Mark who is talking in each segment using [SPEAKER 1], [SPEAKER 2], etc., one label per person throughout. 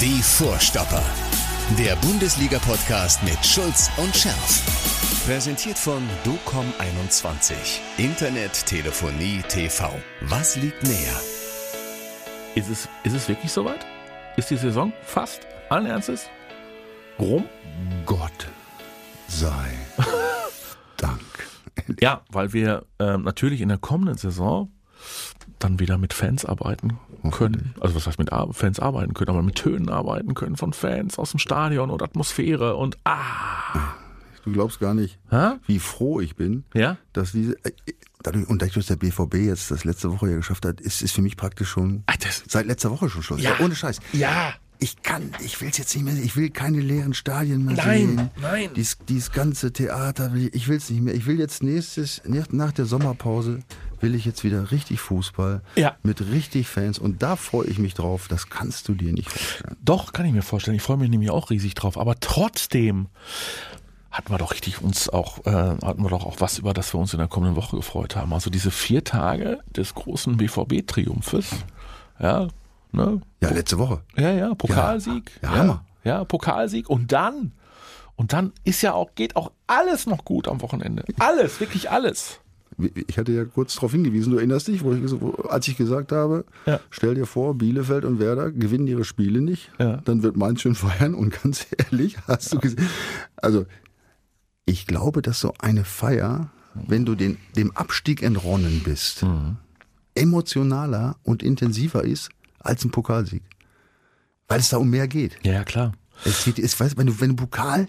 [SPEAKER 1] Die Vorstopper. Der Bundesliga-Podcast mit Schulz und Scherf. Präsentiert von DOCOM21. Internet, Telefonie, TV. Was liegt näher?
[SPEAKER 2] Ist es, ist es wirklich soweit? Ist die Saison fast allen Ernstes rum?
[SPEAKER 3] Gott sei Dank.
[SPEAKER 2] Ja, weil wir ähm, natürlich in der kommenden Saison dann wieder mit Fans arbeiten können. Also was heißt mit Fans arbeiten können, aber mit Tönen arbeiten können von Fans aus dem Stadion und Atmosphäre und ah.
[SPEAKER 3] Du glaubst gar nicht,
[SPEAKER 2] Hä?
[SPEAKER 3] wie froh ich bin,
[SPEAKER 2] Ja?
[SPEAKER 3] dass diese äh, dadurch und dadurch, dass der BVB jetzt das letzte Woche ja geschafft hat, ist ist für mich praktisch schon
[SPEAKER 2] das-
[SPEAKER 3] seit letzter Woche schon Schluss.
[SPEAKER 2] Ja.
[SPEAKER 3] ohne Scheiß.
[SPEAKER 2] Ja.
[SPEAKER 3] Ich kann, ich will jetzt nicht mehr, ich will keine leeren Stadien mehr
[SPEAKER 2] Nein,
[SPEAKER 3] sehen.
[SPEAKER 2] nein.
[SPEAKER 3] Dies, dieses ganze Theater, ich will es nicht mehr. Ich will jetzt nächstes, nach der Sommerpause, will ich jetzt wieder richtig Fußball.
[SPEAKER 2] Ja.
[SPEAKER 3] Mit richtig Fans. Und da freue ich mich drauf. Das kannst du dir nicht vorstellen.
[SPEAKER 2] Doch, kann ich mir vorstellen. Ich freue mich nämlich auch riesig drauf. Aber trotzdem hatten wir doch richtig uns auch, äh, hatten wir doch auch was, über das wir uns in der kommenden Woche gefreut haben. Also diese vier Tage des großen BVB-Triumphes. Ja, ne?
[SPEAKER 3] Ja, letzte Woche.
[SPEAKER 2] Ja, ja, Pokalsieg.
[SPEAKER 3] Ja, ja, Hammer.
[SPEAKER 2] Ja, Pokalsieg. Und dann, und dann ist ja auch, geht auch alles noch gut am Wochenende. Alles, wirklich alles.
[SPEAKER 3] Ich hatte ja kurz darauf hingewiesen, du erinnerst dich, wo ich, wo, als ich gesagt habe,
[SPEAKER 2] Ja.
[SPEAKER 3] stell dir vor, Bielefeld und Werder gewinnen ihre Spiele nicht,
[SPEAKER 2] Ja.
[SPEAKER 3] dann wird Mainz schön feiern und ganz ehrlich, hast du gesehen, also ich glaube, dass so eine Feier, wenn du den, dem Abstieg entronnen bist,
[SPEAKER 2] Mhm.
[SPEAKER 3] emotionaler und intensiver ist als ein Pokalsieg. Weil es da um mehr geht.
[SPEAKER 2] Ja, ja, klar.
[SPEAKER 3] Es geht, es weiß, wenn du, wenn du Pokal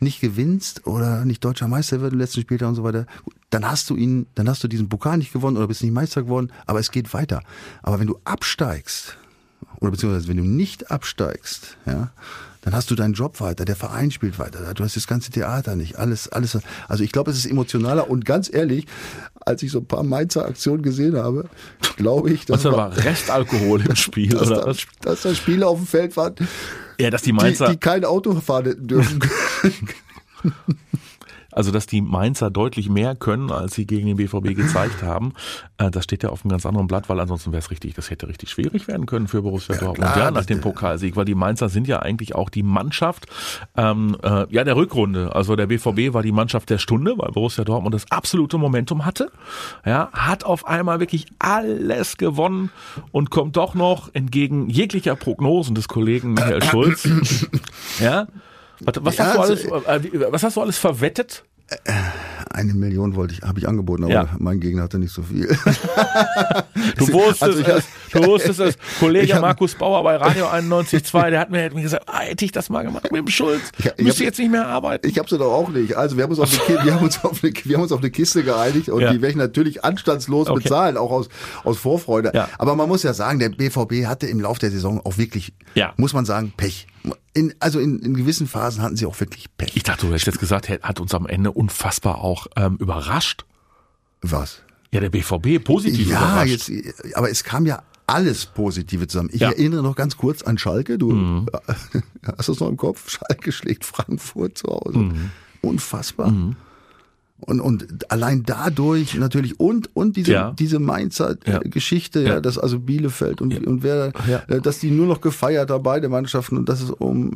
[SPEAKER 3] nicht gewinnst oder nicht deutscher Meister wird im letzten Spieltag und so weiter, dann hast du ihn, dann hast du diesen Pokal nicht gewonnen oder bist nicht Meister geworden, aber es geht weiter. Aber wenn du absteigst, oder beziehungsweise wenn du nicht absteigst, ja, dann hast du deinen Job weiter, der Verein spielt weiter, du hast das ganze Theater nicht, alles, alles. Also ich glaube, es ist emotionaler und ganz ehrlich, als ich so ein paar Mainzer Aktionen gesehen habe, glaube ich,
[SPEAKER 2] Was
[SPEAKER 3] dass,
[SPEAKER 2] da war Restalkohol im Spiel,
[SPEAKER 3] dass,
[SPEAKER 2] oder
[SPEAKER 3] da, dass da Spiele auf dem Feld waren,
[SPEAKER 2] Ja, dass die
[SPEAKER 3] die,
[SPEAKER 2] Mainzer,
[SPEAKER 3] die kein Auto fahren dürfen.
[SPEAKER 2] also dass die Mainzer deutlich mehr können, als sie gegen den BVB gezeigt haben, äh, das steht ja auf einem ganz anderen Blatt, weil ansonsten wäre es richtig, das hätte richtig schwierig werden können für Borussia Dortmund.
[SPEAKER 3] klar,
[SPEAKER 2] ja, nach dem Pokalsieg, weil die Mainzer sind ja eigentlich auch die Mannschaft, ähm, äh, ja, der Rückrunde. Also der BVB war die Mannschaft der Stunde, weil Borussia Dortmund das absolute Momentum hatte. Ja, hat auf einmal wirklich alles gewonnen und kommt doch noch entgegen jeglicher Prognosen des Kollegen Michael Schulz. ja. Was, was,
[SPEAKER 3] Ja,
[SPEAKER 2] hast du
[SPEAKER 3] also,
[SPEAKER 2] alles, äh, was hast du alles verwettet?
[SPEAKER 3] Eine Million wollte ich, habe ich angeboten, aber
[SPEAKER 2] Ja.
[SPEAKER 3] mein Gegner hatte nicht so viel.
[SPEAKER 2] Du wusstest
[SPEAKER 3] Also
[SPEAKER 2] es, du wusstest es. Kollege
[SPEAKER 3] hab-
[SPEAKER 2] Markus Bauer bei Radio 91.2, der hat mir, hat mir gesagt, ah, hätte ich das mal gemacht mit dem Schulz,
[SPEAKER 3] Ja, ich
[SPEAKER 2] müsste jetzt nicht mehr arbeiten.
[SPEAKER 3] Ich habe sie doch auch nicht. Also wir haben uns auf eine, wir haben uns auf eine, wir haben uns auf eine Kiste geeinigt und
[SPEAKER 2] Ja.
[SPEAKER 3] die werde ich natürlich anstandslos
[SPEAKER 2] Okay.
[SPEAKER 3] bezahlen, auch aus, aus Vorfreude.
[SPEAKER 2] Ja.
[SPEAKER 3] Aber man muss ja sagen, der BVB hatte im Lauf der Saison auch wirklich, muss man sagen, Pech. In, also in, in gewissen Phasen hatten sie auch wirklich Pech.
[SPEAKER 2] ich dachte, du hättest jetzt gesagt, er hat uns am Ende unfassbar auch ähm, überrascht.
[SPEAKER 3] Was?
[SPEAKER 2] Ja, der BVB positiv
[SPEAKER 3] Ja,
[SPEAKER 2] überrascht.
[SPEAKER 3] jetzt, aber es kam ja alles Positive zusammen. Ich
[SPEAKER 2] Ja. Mhm.
[SPEAKER 3] erinnere noch ganz kurz an Schalke. Du hast du es noch im Kopf? Schalke schlägt Frankfurt zu Hause.
[SPEAKER 2] Mhm.
[SPEAKER 3] Unfassbar. Und, und allein dadurch natürlich und und diese
[SPEAKER 2] Ja.
[SPEAKER 3] diese Mainzer
[SPEAKER 2] Ja.
[SPEAKER 3] Geschichte, ja.
[SPEAKER 2] Ja.
[SPEAKER 3] dass also Bielefeld und und wer,
[SPEAKER 2] Ja.
[SPEAKER 3] äh, dass die nur noch gefeiert haben beide Mannschaften und dass es um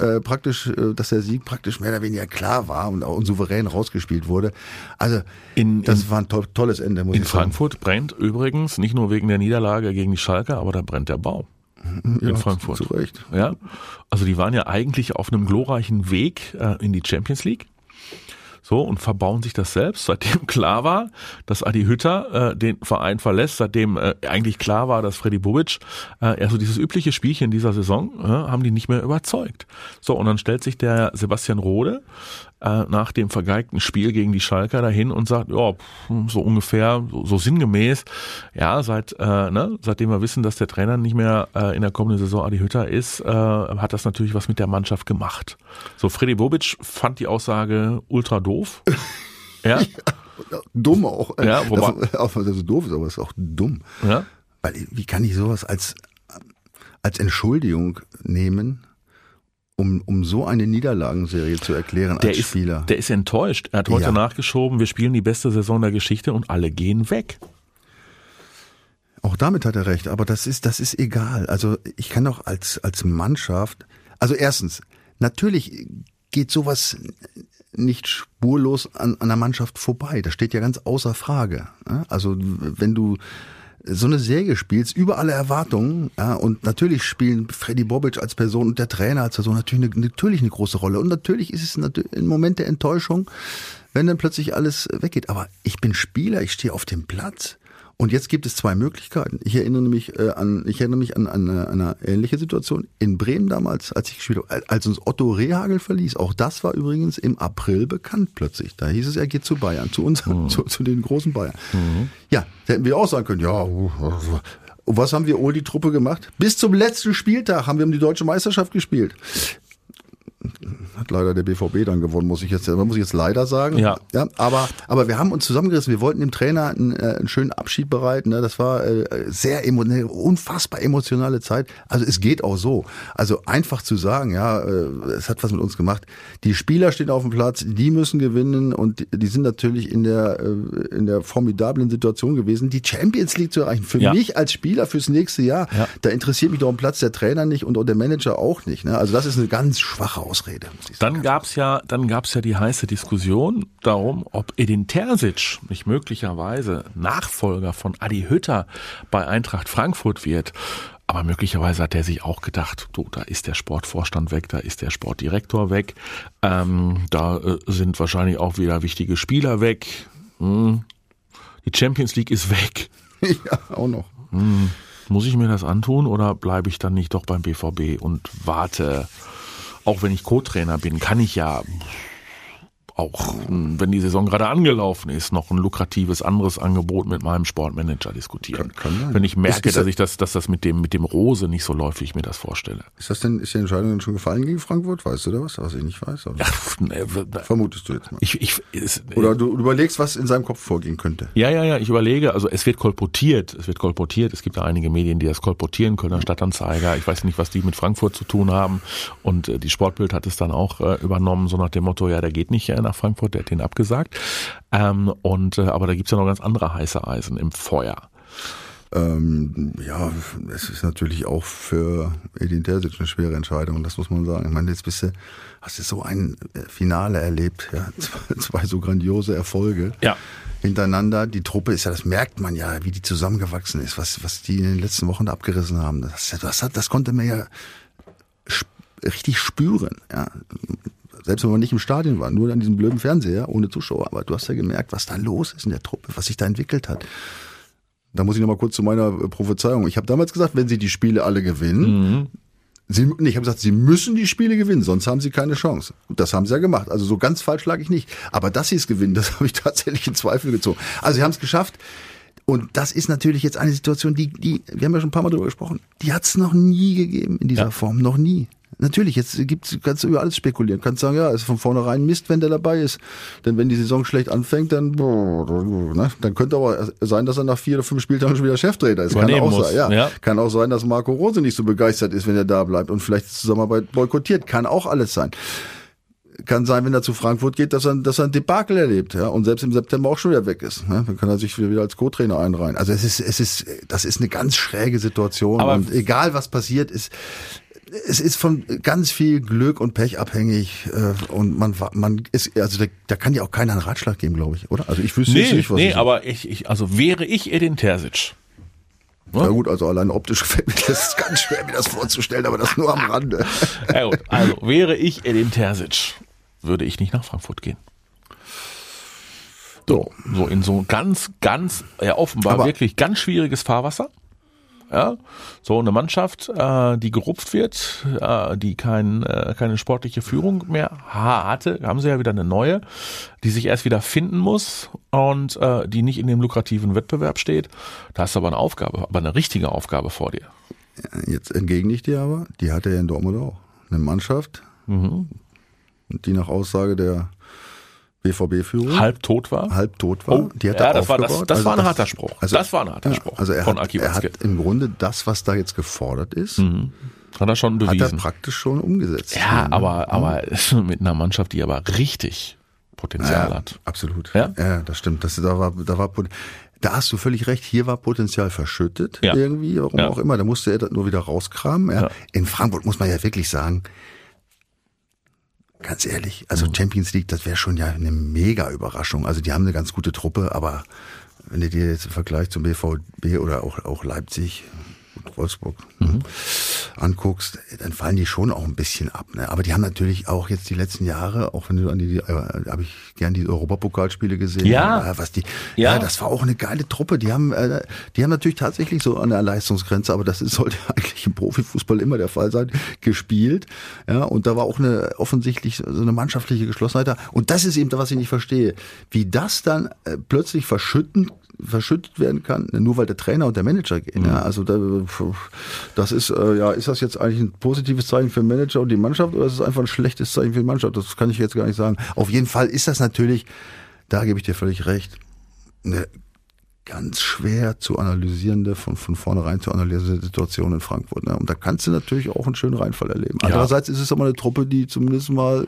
[SPEAKER 3] äh, äh, praktisch, äh, dass der Sieg praktisch mehr oder weniger klar war und auch souverän rausgespielt wurde. Also
[SPEAKER 2] In-
[SPEAKER 3] das
[SPEAKER 2] in-
[SPEAKER 3] war ein to tolles Ende. Muss
[SPEAKER 2] In
[SPEAKER 3] ich sagen.
[SPEAKER 2] Frankfurt brennt übrigens, nicht nur wegen der Niederlage gegen die Schalke, aber da brennt der Baum.
[SPEAKER 3] Ja,
[SPEAKER 2] in Frankfurt.
[SPEAKER 3] Zu Recht.
[SPEAKER 2] Ja, also die waren ja eigentlich auf einem glorreichen Weg äh, in die Champions League. So, und verbauen sich das selbst, seitdem klar war, dass Adi Hütter äh, den Verein verlässt, seitdem äh, eigentlich klar war, dass Freddy Bubic, äh, also dieses übliche Spielchen dieser Saison, äh, haben die nicht mehr überzeugt. So, und dann stellt sich der Sebastian Rode äh, nach dem vergeigten Spiel gegen die Schalker dahin und sagt, ja, so ungefähr, so, so sinngemäß, ja, seit, äh, ne, seitdem wir wissen, dass der Trainer nicht mehr äh, in der kommenden Saison Adi Hütter ist, äh, hat das natürlich was mit der Mannschaft gemacht. So, Freddy Bobic fand die Aussage ultra doof. ja,
[SPEAKER 3] Dumm auch.
[SPEAKER 2] Ja, wobei-
[SPEAKER 3] das, auch das so doof ist, aber es ist auch dumm.
[SPEAKER 2] ja.
[SPEAKER 3] Weil wie kann ich sowas als, als Entschuldigung nehmen, um, um so eine Niederlagenserie zu erklären
[SPEAKER 2] Der
[SPEAKER 3] als
[SPEAKER 2] ist,
[SPEAKER 3] Spieler?
[SPEAKER 2] der ist enttäuscht. Er hat heute
[SPEAKER 3] Ja.
[SPEAKER 2] nachgeschoben, wir spielen die beste Saison der Geschichte und alle gehen weg.
[SPEAKER 3] Auch damit hat er recht, aber das ist, das ist egal. Also ich kann doch als, als Mannschaft, also erstens, natürlich geht sowas nicht spurlos an, an der Mannschaft vorbei. Das steht ja ganz außer Frage. Also wenn du so eine Serie spielst, über alle Erwartungen, ja, und natürlich spielen Freddy Bobic als Person und der Trainer als Person natürlich eine, natürlich eine große Rolle. Und natürlich ist es ein Moment der Enttäuschung, wenn dann plötzlich alles weggeht. Aber ich bin Spieler, ich stehe auf dem Platz und jetzt gibt es zwei Möglichkeiten. Ich erinnere mich äh, an, ich erinnere mich an, an, an eine ähnliche Situation in Bremen damals, als ich gespielt habe, als uns Otto Rehagel verließ. Auch das war übrigens im April bekannt plötzlich. Da hieß es, er geht zu Bayern, zu uns, mhm. zu, zu, den großen Bayern. Mhm. Ja, da hätten wir auch sagen können, ja, und was haben wir ohne die Truppe gemacht? Bis zum letzten Spieltag haben wir um die deutsche Meisterschaft gespielt hat leider der BVB dann gewonnen, muss ich jetzt, muss ich jetzt leider sagen.
[SPEAKER 2] Ja.
[SPEAKER 3] ja aber, aber wir haben uns zusammengerissen. Wir wollten dem Trainer einen, äh, einen schönen Abschied bereiten. Ne? Das war äh, sehr eine unfassbar emotionale Zeit. Also es geht auch so. Also einfach zu sagen, ja, äh, es hat was mit uns gemacht. Die Spieler stehen auf dem Platz, die müssen gewinnen und die sind natürlich in der in der formidablen Situation gewesen, die Champions League zu erreichen. Für ja. mich als Spieler fürs nächste Jahr, ja. da interessiert mich doch im Platz der Trainer nicht und der Manager auch nicht. Ne? Also das ist eine ganz schwache Ausrede.
[SPEAKER 2] Dann gab's ja, dann gab's ja die heiße Diskussion darum, ob Edin Terzic nicht möglicherweise Nachfolger von Adi Hütter bei Eintracht Frankfurt wird. Aber möglicherweise hat er sich auch gedacht, du, da ist der Sportvorstand weg, da ist der Sportdirektor weg, ähm, da äh, sind wahrscheinlich auch wieder wichtige Spieler weg. Hm. Die Champions League ist weg.
[SPEAKER 3] Ja, auch noch.
[SPEAKER 2] Hm. Muss ich mir das antun oder bleibe ich dann nicht doch beim BVB und warte auch wenn ich Co-Trainer bin, kann ich ja auch, wenn die Saison gerade angelaufen ist, noch ein lukratives anderes Angebot mit meinem Sportmanager diskutieren. Kann, kann wenn ich merke, ist, ist dass ich das, dass das mit dem, mit dem Rose nicht so läuft, wie ich mir das vorstelle.
[SPEAKER 3] Ist das denn, ist die Entscheidung denn schon gefallen gegen Frankfurt? Weißt du da was, was ich nicht weiß? Ja, nee, Vermutest du jetzt mal.
[SPEAKER 2] Ich, ich, es,
[SPEAKER 3] oder du, du überlegst, was in seinem Kopf vorgehen könnte.
[SPEAKER 2] Ja, ja, ja, ich überlege, also es wird kolportiert, es wird kolportiert, es gibt da einige Medien, die das kolportieren können, Stadtanzeiger, ich weiß nicht, was die mit Frankfurt zu tun haben und äh, die Sportbild hat es dann auch äh, übernommen, so nach dem Motto, ja, der geht nicht äh, nach Frankfurt, der hat den abgesagt. Ähm, und äh, aber da gibt's ja noch ganz andere heiße Eisen im Feuer.
[SPEAKER 3] Ähm, ja, es ist natürlich auch für Edin Terzic eine schwere Entscheidung, das muss man sagen. Ich meine, jetzt bist du, hast du so ein äh, Finale erlebt, ja, zwei, zwei so grandiose Erfolge.
[SPEAKER 2] Ja
[SPEAKER 3] hintereinander. Die Truppe ist ja, das merkt man ja, wie die zusammengewachsen ist, was, was die in den letzten Wochen abgerissen haben. Das, das, das konnte man ja richtig spüren. Ja selbst wenn man nicht im Stadion war, nur an diesem blöden Fernseher, ohne Zuschauer. Aber du hast ja gemerkt, was da los ist in der Truppe, was sich da entwickelt hat. Da muss ich noch mal kurz zu meiner äh, Prophezeiung. Ich habe damals gesagt, wenn sie die Spiele alle gewinnen, mhm. Sie, nee, ich habe gesagt, sie müssen die Spiele gewinnen, sonst haben sie keine Chance. Und das haben sie ja gemacht. Also so ganz falsch lag ich nicht. Aber dass sie es gewinnen, das habe ich tatsächlich in Zweifel gezogen. Also sie haben es geschafft. Und das ist natürlich jetzt eine Situation, die, die, wir haben ja schon ein paar Mal darüber gesprochen, die hat es noch nie gegeben in dieser ja. Form, noch nie. Natürlich, jetzt gibt's, kannst du über alles spekulieren. Kannst sagen, ja, ist von vornherein Mist, wenn der dabei ist. Denn wenn die Saison schlecht anfängt, dann, ne, dann könnte aber sein, dass er nach vier oder fünf Spieltagen schon wieder Cheftrainer ist. Kann auch, sein, ja. ja. kann auch sein, dass Marco Rose nicht so begeistert ist, wenn er da bleibt und vielleicht die Zusammenarbeit boykottiert. Kann auch alles sein. Kann sein, wenn er zu Frankfurt geht, dass er, dass er ein Debakel erlebt, ja, und selbst im September auch schon wieder weg ist. Ne? Dann kann er sich wieder als Co-Trainer einreihen. Also es ist, es ist, das ist eine ganz schräge Situation. Aber und egal was passiert, ist, es ist von ganz viel Glück und Pech abhängig äh, und man man ist also da, da kann ja auch keiner einen Ratschlag geben, glaube ich, oder? Also ich wüsste
[SPEAKER 2] nee,
[SPEAKER 3] nicht, was
[SPEAKER 2] Nee, ich aber ich, ich also wäre ich Edin Terzic.
[SPEAKER 3] Ne? Ja gut, also allein optisch gefällt mir das ganz schwer, mir das vorzustellen, aber das nur am Rande.
[SPEAKER 2] Ja gut, also wäre ich Edin Terzic, würde ich nicht nach Frankfurt gehen. So, so in so ganz, ganz, ja offenbar aber wirklich ganz schwieriges Fahrwasser. Ja? So eine Mannschaft, äh, die gerupft wird, äh, die kein, äh, keine sportliche Führung mehr hatte, haben sie ja wieder eine neue, die sich erst wieder finden muss und äh, die nicht in dem lukrativen Wettbewerb steht. Da hast du aber eine Aufgabe, aber eine richtige Aufgabe vor dir.
[SPEAKER 3] Jetzt entgegne ich dir aber, die hatte er in Dortmund auch. Eine Mannschaft, mhm. die nach Aussage der BVB-Führung.
[SPEAKER 2] Halb tot war?
[SPEAKER 3] Halb tot war. Oh,
[SPEAKER 2] die hat ja, das war, das, das also war ein das, harter Spruch.
[SPEAKER 3] Also,
[SPEAKER 2] das war ein harter Spruch
[SPEAKER 3] also er von hat, Er hat im Grunde das, was da jetzt gefordert ist, mhm.
[SPEAKER 2] hat er schon bewiesen. Hat er
[SPEAKER 3] praktisch schon umgesetzt.
[SPEAKER 2] Ja, ja aber, aber mit einer Mannschaft, die aber richtig Potenzial
[SPEAKER 3] ja,
[SPEAKER 2] hat.
[SPEAKER 3] Absolut. Ja? ja, das stimmt. Das, da war, da war, Da hast du völlig recht. Hier war Potenzial verschüttet
[SPEAKER 2] Ja.
[SPEAKER 3] irgendwie, warum
[SPEAKER 2] Ja.
[SPEAKER 3] auch immer. Da musste er das nur wieder rauskramen. Ja. In Frankfurt muss man ja wirklich sagen, ganz ehrlich,
[SPEAKER 2] Mhm.
[SPEAKER 3] also Champions League, das wäre schon ja eine mega Überraschung. Also die haben eine ganz gute Truppe, aber wenn du dir jetzt im Vergleich zum BVB oder auch, auch Leipzig und Wolfsburg
[SPEAKER 2] Mhm.
[SPEAKER 3] anguckst, dann fallen die schon auch ein bisschen ab. Ne? Aber die haben natürlich auch jetzt die letzten Jahre, auch wenn du an die, äh, habe ich gern die Europapokalspiele gesehen.
[SPEAKER 2] Ja.
[SPEAKER 3] Äh, was die, ja.
[SPEAKER 2] Ja.
[SPEAKER 3] das war auch eine geile Truppe. Die haben, äh, die haben natürlich tatsächlich so an der Leistungsgrenze, aber das ist, sollte eigentlich im Profifußball immer der Fall sein, gespielt. Ja, und da war auch eine offensichtlich so eine mannschaftliche Geschlossenheit da. Und das ist eben das, was ich nicht verstehe. Wie das dann äh, plötzlich verschütten verschüttet werden kann, nur weil der Trainer und der Manager gehen. Ja, also da, das ist äh, ja, ist das jetzt eigentlich ein positives Zeichen für den Manager und die Mannschaft oder ist es einfach ein schlechtes Zeichen für die Mannschaft? Das kann ich jetzt gar nicht sagen. Auf jeden Fall ist das natürlich, da gebe ich dir völlig recht, eine ganz schwer zu analysierende, von, von vornherein zu analysierende Situation in Frankfurt. Ne? Und da kannst du natürlich auch einen schönen Reinfall erleben.
[SPEAKER 2] Ja.
[SPEAKER 3] Andererseits ist es aber eine Truppe, die zumindest mal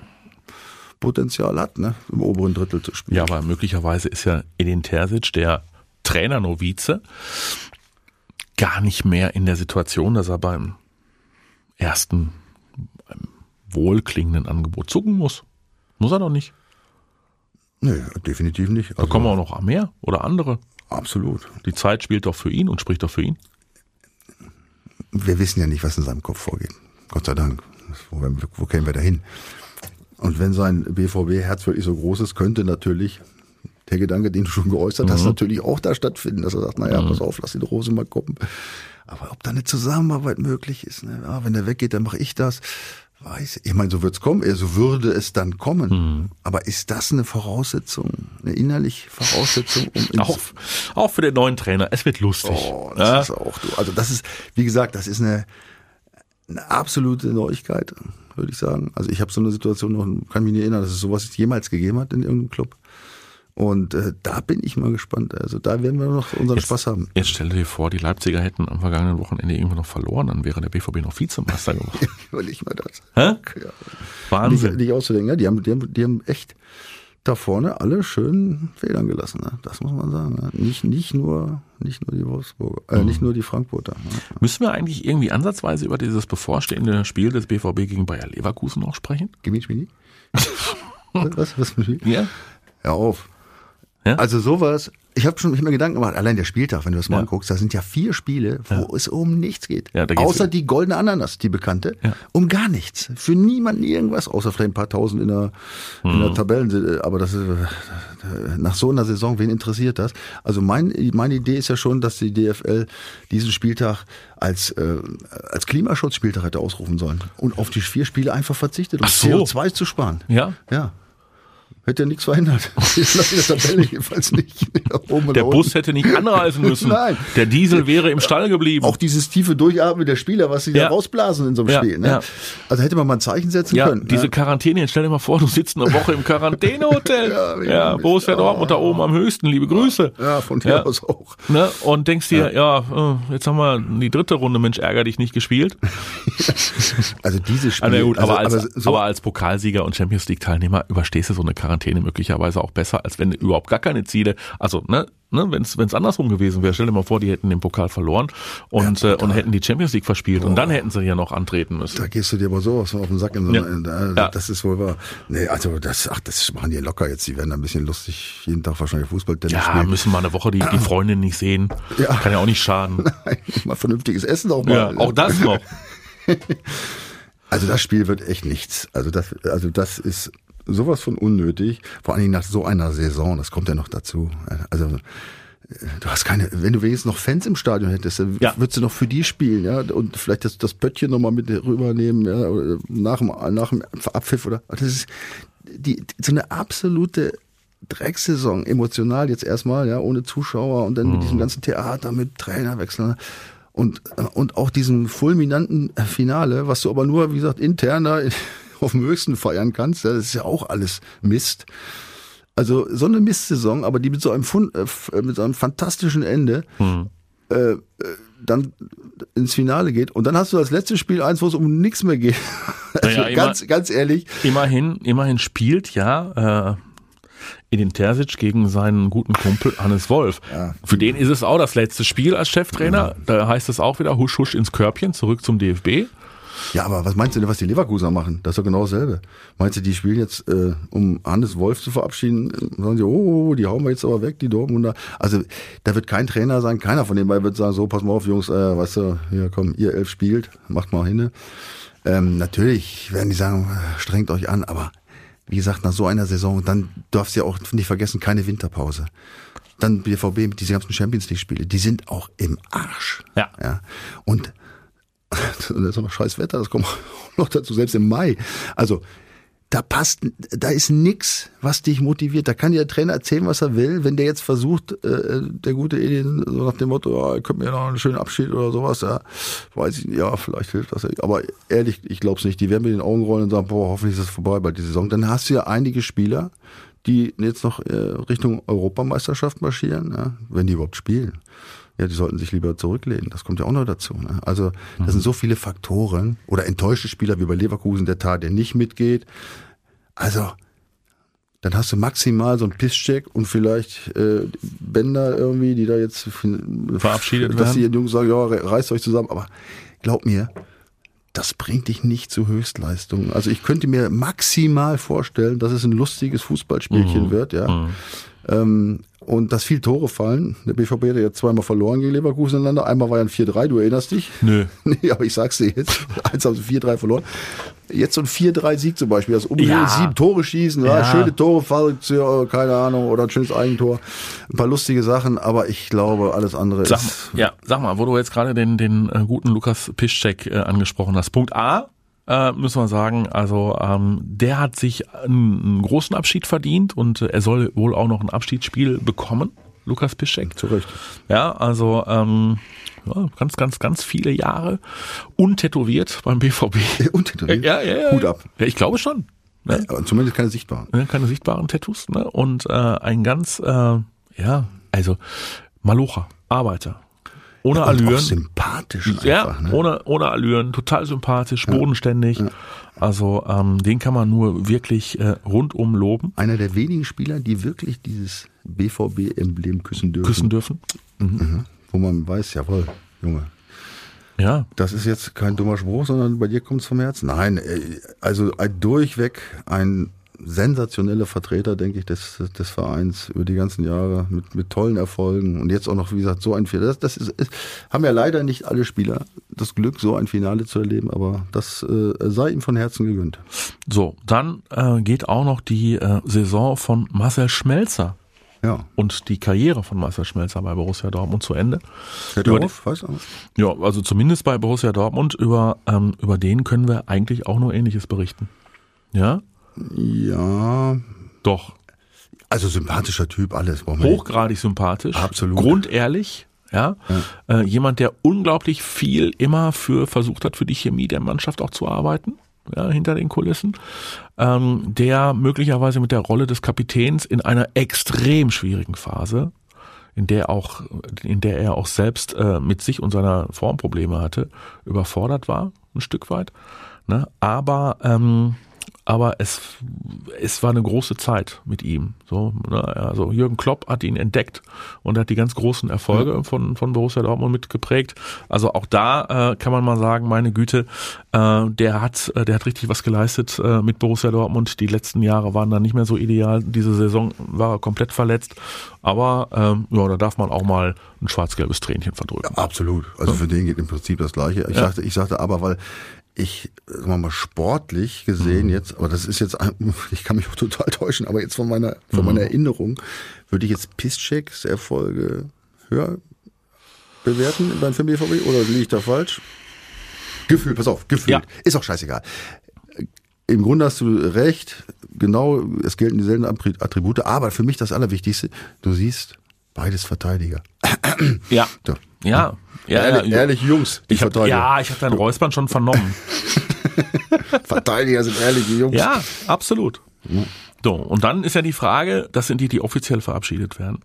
[SPEAKER 3] Potenzial hat, ne? im oberen Drittel zu spielen.
[SPEAKER 2] Ja, aber möglicherweise ist ja Edin Terzic, der Trainer-Novize, gar nicht mehr in der Situation, dass er beim ersten beim wohlklingenden Angebot zucken muss. Muss er doch nicht.
[SPEAKER 3] Nee, definitiv nicht.
[SPEAKER 2] Da
[SPEAKER 3] Also,
[SPEAKER 2] kommen auch noch mehr oder andere.
[SPEAKER 3] absolut.
[SPEAKER 2] Die Zeit spielt doch für ihn und spricht doch für ihn.
[SPEAKER 3] wir wissen ja nicht, was in seinem Kopf vorgeht. Gott sei Dank. Wo, wo kämen wir dahin? Und wenn sein BVB-Herz wirklich so groß ist, könnte natürlich der Gedanke, den du schon geäußert hast, natürlich auch da stattfinden, dass er sagt, naja, pass auf, lass die Rose mal kommen. Aber ob da eine Zusammenarbeit möglich ist, ne? ja, wenn der weggeht, dann mache ich das. Weiß ich. Ich meine, so wird's kommen, so würde es dann kommen. Aber ist das eine Voraussetzung, eine innerliche Voraussetzung, um
[SPEAKER 2] Auch, auch für den neuen Trainer. Es wird lustig.
[SPEAKER 3] Oh, das
[SPEAKER 2] ja?
[SPEAKER 3] ist auch du. Also das ist, wie gesagt, das ist eine, eine absolute Neuigkeit, würde ich sagen. Also ich habe so eine Situation noch, kann mich nicht erinnern, dass es sowas jemals gegeben hat in irgendeinem Club. Und äh, da bin ich mal gespannt. Also da werden wir noch unseren Spaß haben.
[SPEAKER 2] Jetzt stell dir vor, die Leipziger hätten am vergangenen Wochenende irgendwann noch verloren, dann wäre der BVB noch Vizemeister geworden.
[SPEAKER 3] Überleg mal das.
[SPEAKER 2] Hä?
[SPEAKER 3] Ja. Nicht,
[SPEAKER 2] Wahnsinn.
[SPEAKER 3] nicht auszudenken. Ja, die, haben, die, haben, die haben echt da vorne alle schön Federn gelassen. Ne? Das muss man sagen. Ne? Nicht, nicht, nur, nicht nur die Wolfsburger, äh, nicht nur die Frankfurter. Ne?
[SPEAKER 2] Müssen wir eigentlich irgendwie ansatzweise über dieses bevorstehende Spiel des BVB gegen Bayer Leverkusen noch sprechen?
[SPEAKER 3] Gimmi Schmidi? was? Was? was
[SPEAKER 2] Ja.
[SPEAKER 3] Hör auf.
[SPEAKER 2] Ja?
[SPEAKER 3] Also sowas, ich habe schon ich hab mir Gedanken gemacht, allein der Spieltag, wenn du das mal
[SPEAKER 2] Ja.
[SPEAKER 3] anguckst, da sind ja vier Spiele, wo es um nichts geht.
[SPEAKER 2] Ja,
[SPEAKER 3] außer die goldene Ananas, die bekannte,
[SPEAKER 2] Ja.
[SPEAKER 3] um gar nichts. Für niemanden irgendwas, außer vielleicht ein paar tausend in der, in
[SPEAKER 2] Mhm.
[SPEAKER 3] der Tabellen. Aber das ist, äh, nach so einer Saison, wen interessiert das? Also mein, meine Idee ist ja schon, dass die DFL diesen Spieltag als, äh, als Klimaschutzspieltag hätte ausrufen sollen und auf die vier Spiele einfach verzichtet, um
[SPEAKER 2] so.
[SPEAKER 3] CO2 zu sparen.
[SPEAKER 2] Ja.
[SPEAKER 3] Ja. Hätte ja nichts nach der Tabelle jedenfalls nicht.
[SPEAKER 2] Der. Bus hätte nicht anreisen müssen.
[SPEAKER 3] Nein.
[SPEAKER 2] Der Diesel wäre im Stall geblieben.
[SPEAKER 3] Auch dieses tiefe Durchatmen der Spieler, was sie
[SPEAKER 2] Ja.
[SPEAKER 3] da rausblasen in so einem
[SPEAKER 2] Ja,
[SPEAKER 3] Spiel. Ne?
[SPEAKER 2] ja.
[SPEAKER 3] Also hätte man mal ein Zeichen setzen können.
[SPEAKER 2] diese
[SPEAKER 3] ne?
[SPEAKER 2] Quarantäne, jetzt stell dir mal vor, du sitzt eine Woche im Quarantänehotel.
[SPEAKER 3] Ja,
[SPEAKER 2] ja, Borussia Dortmund da oben am höchsten, liebe Grüße.
[SPEAKER 3] Ja, von
[SPEAKER 2] Ja.
[SPEAKER 3] aus auch.
[SPEAKER 2] Ne? Und denkst dir, ja, äh, jetzt haben wir die dritte Runde, Mensch, ärger dich nicht gespielt.
[SPEAKER 3] Also diese
[SPEAKER 2] Ah,
[SPEAKER 3] Spiele.
[SPEAKER 2] na gut, aber,
[SPEAKER 3] also,
[SPEAKER 2] als,
[SPEAKER 3] aber so,
[SPEAKER 2] aber als Pokalsieger und Champions League Teilnehmer überstehst du so eine Quarantäne möglicherweise auch besser, als wenn überhaupt gar keine Ziele, also ne, ne wenn es andersrum gewesen wäre, stell dir mal vor, die hätten den Pokal verloren und,
[SPEAKER 3] Ja,
[SPEAKER 2] äh, und hätten die Champions League verspielt und dann hätten sie ja noch antreten müssen.
[SPEAKER 3] da gehst du dir aber sowas auf den Sack. In so
[SPEAKER 2] Ja.
[SPEAKER 3] einer, da,
[SPEAKER 2] Ja.
[SPEAKER 3] Das ist wohl wahr. Nee, also das, ach, das machen die locker jetzt. Die werden da ein bisschen lustig jeden Tag wahrscheinlich Fußball, Tennis
[SPEAKER 2] Ja,
[SPEAKER 3] spielen.
[SPEAKER 2] müssen mal eine Woche die, die Freundin nicht sehen.
[SPEAKER 3] Ja.
[SPEAKER 2] Kann ja auch nicht schaden.
[SPEAKER 3] mal vernünftiges Essen auch mal.
[SPEAKER 2] Ja, auch das noch.
[SPEAKER 3] Also das Spiel wird echt nichts. Also das, also das ist sowas von unnötig. Vor allen Dingen nach so einer Saison. Das kommt ja noch dazu. Also äh, du hast keine, wenn du wenigstens noch Fans im Stadion hättest, dann
[SPEAKER 2] Ja.
[SPEAKER 3] würdest du noch für die spielen, ja, und vielleicht das, das Pöttchen nochmal mit rübernehmen, ja, nach dem, nach dem Abpfiff oder, das ist die, so eine absolute Drecksaison, emotional jetzt erstmal, ja, ohne Zuschauer und dann mit diesem ganzen Theater, mit Trainerwechseln und, äh, und auch diesem fulminanten Finale, was du aber nur, wie gesagt, interner auf dem höchsten feiern kannst, das ist ja auch alles Mist. Also so eine Mistsaison, aber die mit so einem, Fun äh, äh, mit so einem fantastischen Ende äh, äh, dann ins Finale geht und dann hast du das letzte Spiel eins, wo es um nichts mehr geht. Also
[SPEAKER 2] Naja, immer-
[SPEAKER 3] ganz, ganz ehrlich,
[SPEAKER 2] Immerhin, immerhin spielt ja äh, Edin Terzic gegen seinen guten Kumpel Hannes Wolf. Ja. Für den ist es auch das letzte Spiel als Cheftrainer. Da heißt es auch wieder husch husch ins Körbchen, zurück zum DFB.
[SPEAKER 3] Ja, aber was meinst du denn, was die Leverkusener machen? Das ist doch genau dasselbe. Meinst du, die spielen jetzt, äh, um Hannes Wolf zu verabschieden, sagen sie, oh, die hauen wir jetzt aber weg, die Dortmunder. Also da wird kein Trainer sein, keiner von denen wird sagen, so, pass mal auf, Jungs, äh, weißt du, hier komm, ihr elf spielt, macht mal hin. Ähm, natürlich werden die sagen, äh, strengt euch an, aber wie gesagt, nach so einer Saison, dann darfst du ja auch nicht vergessen, keine Winterpause. Dann BVB mit diesen ganzen Champions League Spiele, die sind auch im Arsch.
[SPEAKER 2] Ja.
[SPEAKER 3] ja. Und und da ist auch noch scheiß Wetter, das kommt noch dazu, selbst im Mai. Also, da passt, da ist nix, was dich motiviert. Da kann dir der Trainer erzählen, was er will. Wenn der jetzt versucht, äh, der gute Edin, so nach dem Motto, ja, ihr könnt mir noch einen schönen Abschied oder sowas, ja, weiß ich nicht, ja, vielleicht hilft das. Aber ehrlich, ich glaube es nicht. Die werden mit den Augen rollen und sagen, boah, hoffentlich ist es vorbei bei dieser Saison. Dann hast du ja einige Spieler, die jetzt noch äh, Richtung Europameisterschaft marschieren, ja, wenn die überhaupt spielen ja, die sollten sich lieber zurücklehnen. Das kommt ja auch noch dazu. Ne? Also das mhm. sind so viele Faktoren oder enttäuschte Spieler wie bei Leverkusen, der Tat, der nicht mitgeht. Also dann hast du maximal so ein Pisscheck und vielleicht äh, Bänder irgendwie, die da jetzt
[SPEAKER 2] verabschiedet
[SPEAKER 3] dass werden. Dass die Jungs sagen, ja, reißt euch zusammen. Aber glaub mir, das bringt dich nicht zu Höchstleistungen. Also ich könnte mir maximal vorstellen, dass es ein lustiges Fußballspielchen mhm. wird, ja. Mhm. Ähm, und dass viel Tore fallen. Der BVB hat ja zweimal verloren gegen Leverkusen ineinander. Einmal war ja ein 4-3, du erinnerst dich?
[SPEAKER 2] Nö.
[SPEAKER 3] Nee, aber ich sag's dir jetzt. Eins haben sie 4-3 verloren. Jetzt so ein 4-3-Sieg zum Beispiel. Das unbedingt ja. sieben Tore schießen, ja. schöne Tore, keine Ahnung, oder ein schönes Eigentor. Ein paar lustige Sachen, aber ich glaube, alles andere
[SPEAKER 2] sag,
[SPEAKER 3] ist.
[SPEAKER 2] Ja, sag mal, wo du jetzt gerade den, den äh, guten Lukas Piszczek äh, angesprochen hast. Punkt A, äh, müssen wir sagen. Also ähm, der hat sich einen, großen Abschied verdient und äh, er soll wohl auch noch ein Abschiedsspiel bekommen. Lukas Piszczek.
[SPEAKER 3] Zu Recht.
[SPEAKER 2] Ja, also ähm, ja, ganz, ganz, ganz viele Jahre untätowiert beim BVB.
[SPEAKER 3] untätowiert?
[SPEAKER 2] Ja, ja, ja.
[SPEAKER 3] Hut ab.
[SPEAKER 2] Ja, ich glaube schon.
[SPEAKER 3] Ne? Ja, zumindest keine sichtbaren.
[SPEAKER 2] Ne, keine sichtbaren Tattoos. Ne? Und äh, ein ganz, äh, ja, also Malocha, Arbeiter, ohne Allüren.
[SPEAKER 3] Sympathisch einfach,
[SPEAKER 2] Ja, ne? ohne, ohne Allüren, total sympathisch, bodenständig. Ja. Also ähm, den kann man nur wirklich äh, rundum loben.
[SPEAKER 3] Einer der wenigen Spieler, die wirklich dieses BVB-Emblem küssen dürfen.
[SPEAKER 2] Küssen dürfen.
[SPEAKER 3] Mhm. Mhm. Wo man weiß, jawohl, Junge.
[SPEAKER 2] Ja.
[SPEAKER 3] Das ist jetzt kein dummer Spruch, sondern bei dir kommt es vom Herzen. Nein, äh, also durchweg ein sensationelle Vertreter, denke ich, des, des Vereins über die ganzen Jahre mit, mit tollen Erfolgen und jetzt auch noch, wie gesagt, so ein Finale. Das, das ist, ist, haben ja leider nicht alle Spieler das Glück, so ein Finale zu erleben, aber das äh, sei ihm von Herzen gegönnt.
[SPEAKER 2] So, dann äh, geht auch noch die äh, Saison von Marcel Schmelzer
[SPEAKER 3] ja.
[SPEAKER 2] und die Karriere von Marcel Schmelzer bei Borussia Dortmund zu Ende.
[SPEAKER 3] Hört über auf, weiß auch.
[SPEAKER 2] Ja, also zumindest bei Borussia Dortmund über ähm, über den können wir eigentlich auch nur Ähnliches berichten. Ja,
[SPEAKER 3] ja.
[SPEAKER 2] Doch.
[SPEAKER 3] Also sympathischer Typ, alles.
[SPEAKER 2] Hochgradig sympathisch.
[SPEAKER 3] Absolut.
[SPEAKER 2] Grundehrlich. Ja, ja. Äh, jemand, der unglaublich viel immer für versucht hat, für die Chemie der Mannschaft auch zu arbeiten, ja, hinter den Kulissen, ähm, der möglicherweise mit der Rolle des Kapitäns in einer extrem schwierigen Phase, in der auch, in der er auch selbst äh, mit sich und seiner Formprobleme hatte, überfordert war, ein Stück weit. Ne? Aber ähm, aber es, es war eine große Zeit mit ihm. So, ne? also Jürgen Klopp hat ihn entdeckt und hat die ganz großen Erfolge ja. von, von Borussia Dortmund mitgeprägt. Also auch da äh, kann man mal sagen, meine Güte, äh, der hat, äh, der hat richtig was geleistet äh, mit Borussia Dortmund. Die letzten Jahre waren dann nicht mehr so ideal. Diese Saison war er komplett verletzt. Aber ähm, ja, da darf man auch mal ein schwarz-gelbes Tränchen verdrücken.
[SPEAKER 3] Ja, absolut. Also ja. für den geht im Prinzip das Gleiche. Ich sagte, ich sagte aber, weil ich, sagen wir mal, sportlich gesehen mhm. jetzt, aber das ist jetzt, ich kann mich auch total täuschen, aber jetzt von meiner, von mhm. meiner Erinnerung, würde ich jetzt Pisscheks Erfolge höher bewerten beim Film BVB oder liege ich da falsch? Gefühl, pass auf, Gefühl. Ja. Ist auch scheißegal. Im Grunde hast du recht, genau, es gelten dieselben Attribute, aber für mich das Allerwichtigste, du siehst beides Verteidiger.
[SPEAKER 2] Ja. So. Ja. Ja,
[SPEAKER 3] ehrlich, ja, ehrlich Jungs,
[SPEAKER 2] die ich hab, Ja, ich habe dein Räuspern schon vernommen.
[SPEAKER 3] Verteidiger sind ehrliche Jungs.
[SPEAKER 2] Ja, absolut. So, und dann ist ja die Frage, das sind die, die offiziell verabschiedet werden.